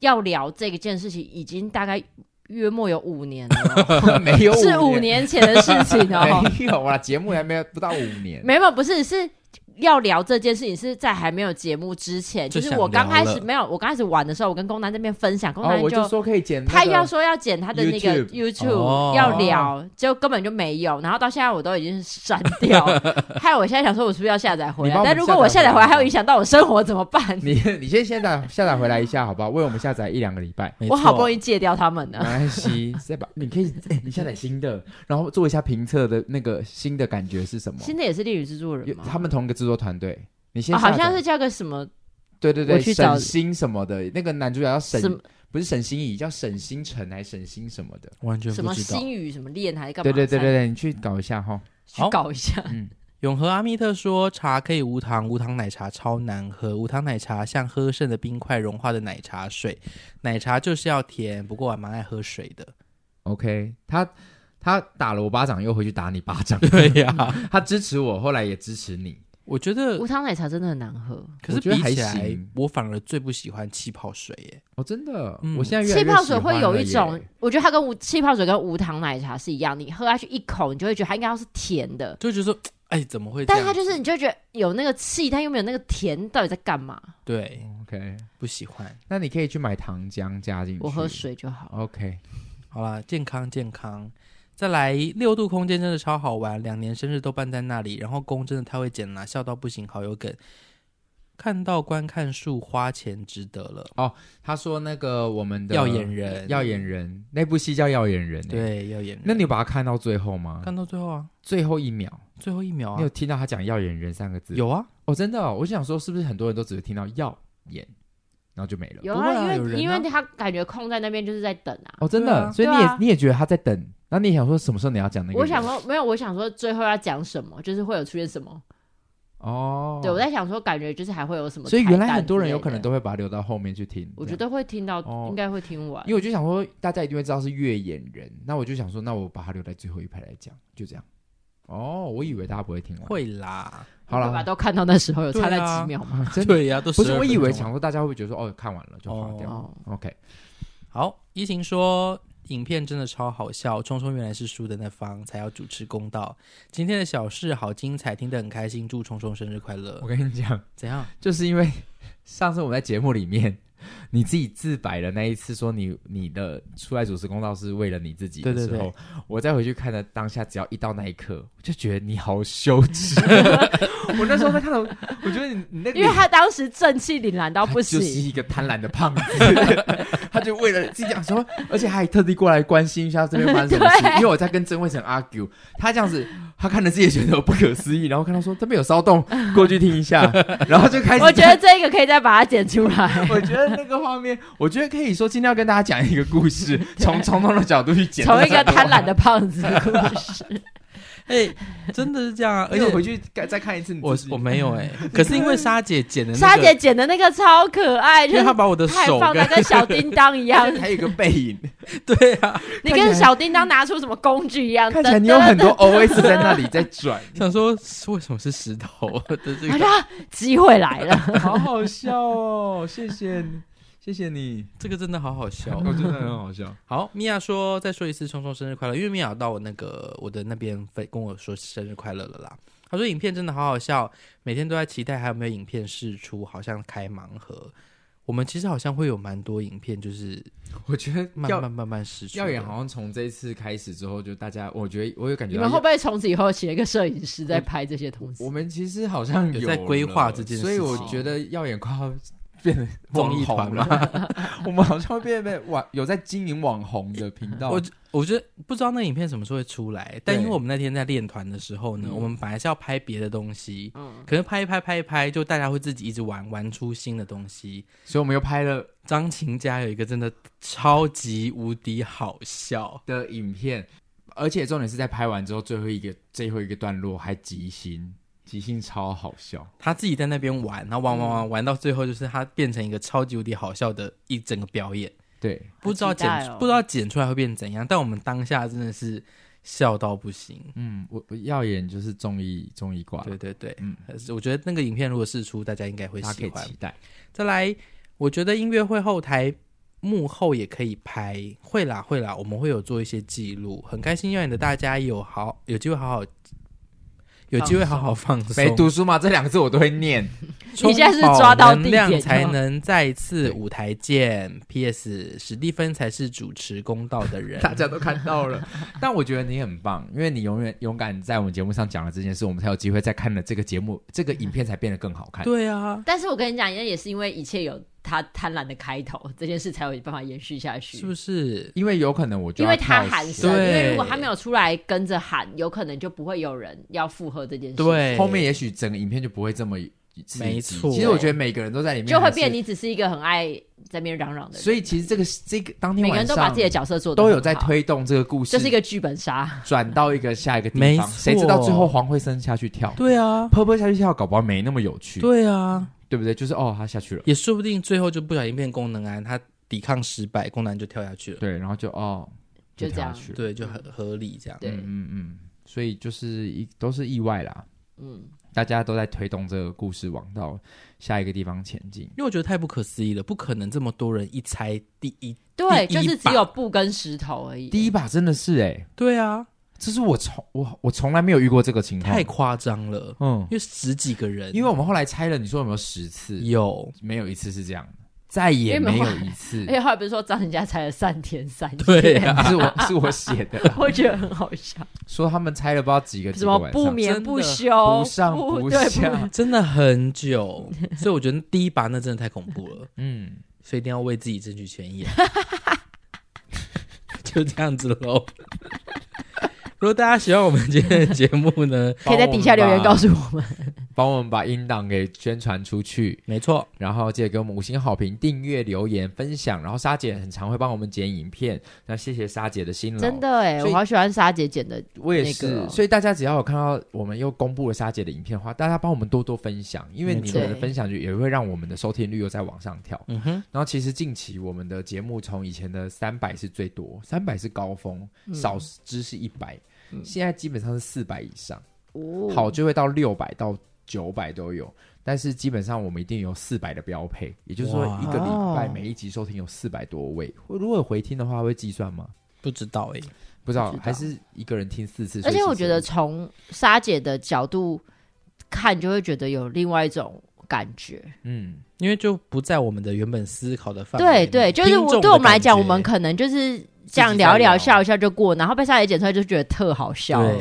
要聊这个件事情，已经大概约莫有五年了，没有是五年前的事情哦，没有啊，节目还没有不到五年，没有，不是是。要聊这件事情是在还没有节目之前，就，就是我刚开始没有，我刚开始玩的时候，我跟工男这边分享，工男就，说可以剪，他要说要剪他的那个 YouTube 要聊，就根本就没有，然后到现在我都已经删掉，害我现在想说，我是不是要下载回来？但如果我下载回来还有影响到我生活怎么办？你 你先下载下载回来一下好不好？为我们下载一两个礼拜，我好不容易戒掉他们呢，没关系，再把你可以、欸、你下载新的，然后做一下评测的那个新的感觉是什么？新的也是恋与制作人吗？他们同一个制作团队。你先、哦、好像是叫个什么？对对对，沈星什么的，那个男主角叫沈，不是沈星宇，叫沈星辰还是沈星什么的？完全不知道。什么星宇什么恋还是干嘛？对对对对对，你去搞一下哈，去搞一下。嗯，永和阿密特说茶可以无糖，无糖奶茶超难喝，无糖奶茶像喝剩的冰块融化的奶茶水，奶茶就是要甜。不过我蛮爱喝水的。OK，他他打了我巴掌，又回去打你巴掌。对呀、啊，他支持我，后来也支持你。我觉得无糖奶茶真的很难喝，可是比起来，我反而最不喜欢气泡水耶。哦，真的，嗯、我现在气泡水会有一种，我觉得它跟无气泡水跟无糖奶茶是一样，你喝下去一口，你就会觉得它应该要是甜的，就觉得说，哎，怎么会？但它就是，你就会觉得有那个气，但又没有那个甜，到底在干嘛？对，OK，不喜欢。那你可以去买糖浆加进去，我喝水就好。OK，好啦，健康健康。再来六度空间真的超好玩，两年生日都办在那里。然后公真的太会剪了，笑到不行，好有梗。看到观看数花钱值得了哦。他说那个我们的耀眼人，耀眼人那部戏叫《耀眼人》，对，耀眼人。那你有把它看到最后吗？看到最后啊，最后一秒，最后一秒啊。你有听到他讲“耀眼人”三个字？有啊，哦，真的哦。我想说，是不是很多人都只会听到“耀眼”，然后就没了？有啊，因为因为他感觉空在那边就是在等啊。哦，真的，所以你也你也觉得他在等。那你想说什么时候你要讲那个？我想说没有，我想说最后要讲什么，就是会有出现什么。哦，对，我在想说，感觉就是还会有什么。所以原来很多人有可能都会把它留到后面去听。我觉得会听到，应该会听完。因为我就想说，大家一定会知道是越演人，那我就想说，那我把它留在最后一排来讲，就这样。哦，我以为大家不会听完。会啦，好了，都看到那时候有差那几秒吗？对呀，都不是。我以为想说大家会不会觉得说，哦，看完了就划掉。OK，好，依晴说。影片真的超好笑，聪聪原来是输的那方，才要主持公道。今天的小事好精彩，听得很开心，祝聪聪生日快乐。我跟你讲，怎样？就是因为上次我们在节目里面。你自己自白的那一次，说你你的出来主持公道是为了你自己的时候，对对对，我再回去看的当下，只要一到那一刻，我就觉得你好羞耻。我那时候在看到，我觉得你你那个，因为他当时正气凛然到不行，就是一个贪婪的胖子，他就为了自己讲说，而且还特地过来关心一下这边发生什么事，因为我在跟曾慧成 argue，他这样子他看着自己觉得不可思议，然后看到说这边有骚动，过去听一下，然后就开始。我觉得这个可以再把它剪出来。我觉得那个画面，我觉得可以说今天要跟大家讲一个故事，从从从的角度去剪，从一个贪婪的胖子的故事。哎、欸，真的是这样啊！而且回去再看一次，我我没有 哎、欸，可是因为莎姐剪的、那个，莎姐剪的那个超可爱，因为她把我的手放的跟小叮当一样，还有一个背影，对啊，你跟小叮当拿出什么工具一样，看起来你有很多 OS 在那里在转，想说为什么是石头？的这个，机会来了，好好笑哦，谢谢你。谢谢你，这个真的好好笑，我 真的很好笑。好，米娅说再说一次，聪聪生日快乐，因为米娅到我那个我的那边跟我说生日快乐了啦。他说影片真的好好笑，每天都在期待还有没有影片试出，好像开盲盒。我们其实好像会有蛮多影片，就是我觉得慢慢慢慢释出。耀眼好像从这一次开始之后，就大家我觉得我有感觉到，你们会不会从此以后请一个摄影师在拍这些东西？我，我们其实好像有，有在规划这件事，所以我觉得耀眼快要。变成网红了，我们好像会变变网有在经营网红的频道。我我觉得不知道那影片什么时候会出来，但因为我们那天在练团的时候呢，我们本来是要拍别的东西，嗯，可能拍一拍拍一拍，就大家会自己一直玩玩出新的东西，所以我们又拍了张琴家有一个真的超级无敌好笑。的影片，而且重点是在拍完之后最后一个最后一个段落还即兴。即兴超好笑，他自己在那边玩，然后玩玩玩玩到最后，就是他变成一个超级无敌好笑的一整个表演。对，不知道剪、哦、不知道剪出来会变怎样，但我们当下真的是笑到不行。嗯，我我要演就是综艺综艺挂，对对对，嗯，我觉得那个影片如果试出，大家应该会喜欢。期待。再来，我觉得音乐会后台幕后也可以拍，会啦会啦，我们会有做一些记录，很开心要演的大家有好有机会好好。有机会好好放松。没读书吗？这两个字我都会念。你现在是抓到能量才能再次舞台见。P.S. 史蒂芬才是主持公道的人，大家都看到了。但我觉得你很棒，因为你永远勇敢在我们节目上讲了这件事，我们才有机会再看了这个节目，这个影片才变得更好看。对啊，但是我跟你讲，也是因为一切有。他贪婪的开头，这件事才有办法延续下去，是不是？因为有可能我就因为他喊声，因为如果他没有出来跟着喊，有可能就不会有人要附和这件事。对，后面也许整个影片就不会这么没错。其实我觉得每个人都在里面，就会变你只是一个很爱在那边嚷嚷的人。所以其实这个这个当天每个人都把自己的角色做都有在推动这个故事，这是一个剧本杀，转到一个下一个地方。谁知道最后黄慧生下去跳？对啊，坡坡下去跳，搞不好没那么有趣。对啊。对不对？就是哦，他下去了，也说不定最后就不小心变功能癌，他抵抗失败，功能胺就跳下去了。对，然后就哦，就跳下去了，对，就很合理这样。对，嗯嗯，所以就是一都是意外啦。嗯，大家都在推动这个故事往到下一个地方前进，因为我觉得太不可思议了，不可能这么多人一猜第一，对，就是只有布跟石头而已。第一把真的是哎，对啊。这是我从我我从来没有遇过这个情况，太夸张了。嗯，因为十几个人，因为我们后来猜了，你说有没有十次？有，没有一次是这样，再也没有一次。而且后来不是说张人家猜了三天三夜？对啊，是我是我写的，我觉得很好笑。说他们猜了不知道几个几什么不眠不休，不上不下，真的很久。所以我觉得第一把那真的太恐怖了。嗯，所以一定要为自己争取权益。就这样子喽。如果大家喜欢我们今天的节目呢，可以在底下留言告诉我们，帮我们把音档给宣传出去。没错，然后记得给我们五星好评、订阅、留言、分享。然后莎姐很常会帮我们剪影片，那谢谢莎姐的辛劳。真的哎，我好喜欢莎姐剪的，我也是。所以大家只要有看到我们又公布了莎姐的影片的话，大家帮我们多多分享，因为你们的分享就也会让我们的收听率又再往上跳。嗯哼。然后其实近期我们的节目从以前的三百是最多，三百是高峰，少之是一百。现在基本上是四百以上，哦，好就会到六百到九百都有，但是基本上我们一定有四百的标配，也就是说一个礼拜每一集收听有四百多位。如果回听的话，会计算吗？不知道哎、欸，不知道，不知道还是一个人听四次。而且我觉得从莎姐的角度看，就会觉得有另外一种感觉。嗯，因为就不在我们的原本思考的范围。对对，就是我对我们来讲，我们可能就是。这样聊一聊，笑一笑就过，然后被莎姐剪出来就觉得特好笑。对，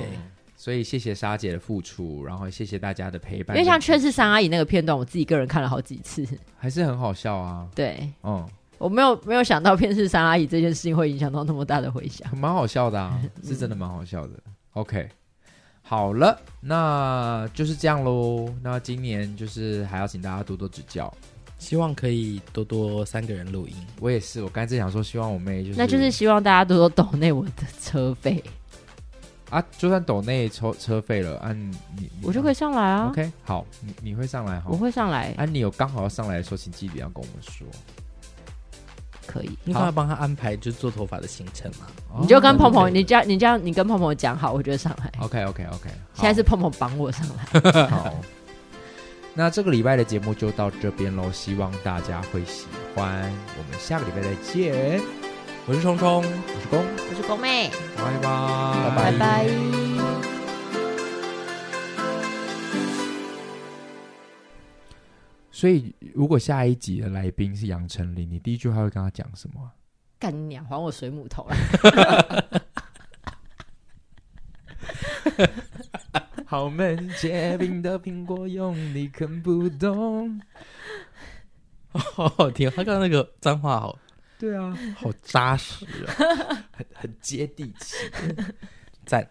所以谢谢莎姐的付出，然后谢谢大家的陪伴。因为像《劝是三阿姨》那个片段，我自己个人看了好几次，还是很好笑啊。对，嗯，我没有没有想到《骗是三阿姨》这件事情会影响到那么大的回响，蛮好笑的啊，是真的蛮好笑的。OK，好了，那就是这样喽。那今年就是还要请大家多多指教，希望可以多多三个人录音。我也是，我刚才正想说，希望我妹就是，那就是希望大家多多懂内我的车费啊，就算抖内抽车费了，按、啊、你，你我就可以上来啊。OK，好，你你会上来哈？我会上来。啊，你有刚好要上来的时候，请记得要跟我们说。可以，你赶快帮他安排就做头发的行程嘛。你就跟鹏鹏，你这样你这样你跟鹏鹏讲好，我就上来。OK OK OK，现在是鹏鹏帮我上来。好，那这个礼拜的节目就到这边喽，希望大家会喜欢。我们下个礼拜再见。我是冲冲，我是公，我是公妹，拜拜，拜拜。所以，如果下一集的来宾是杨丞琳，你第一句话会跟他讲什么？干你娘，还我水母头来！好闷，结冰的苹果用力啃不动。好好听，他刚刚那个脏话好，对啊，好扎实啊，很很接地气，赞。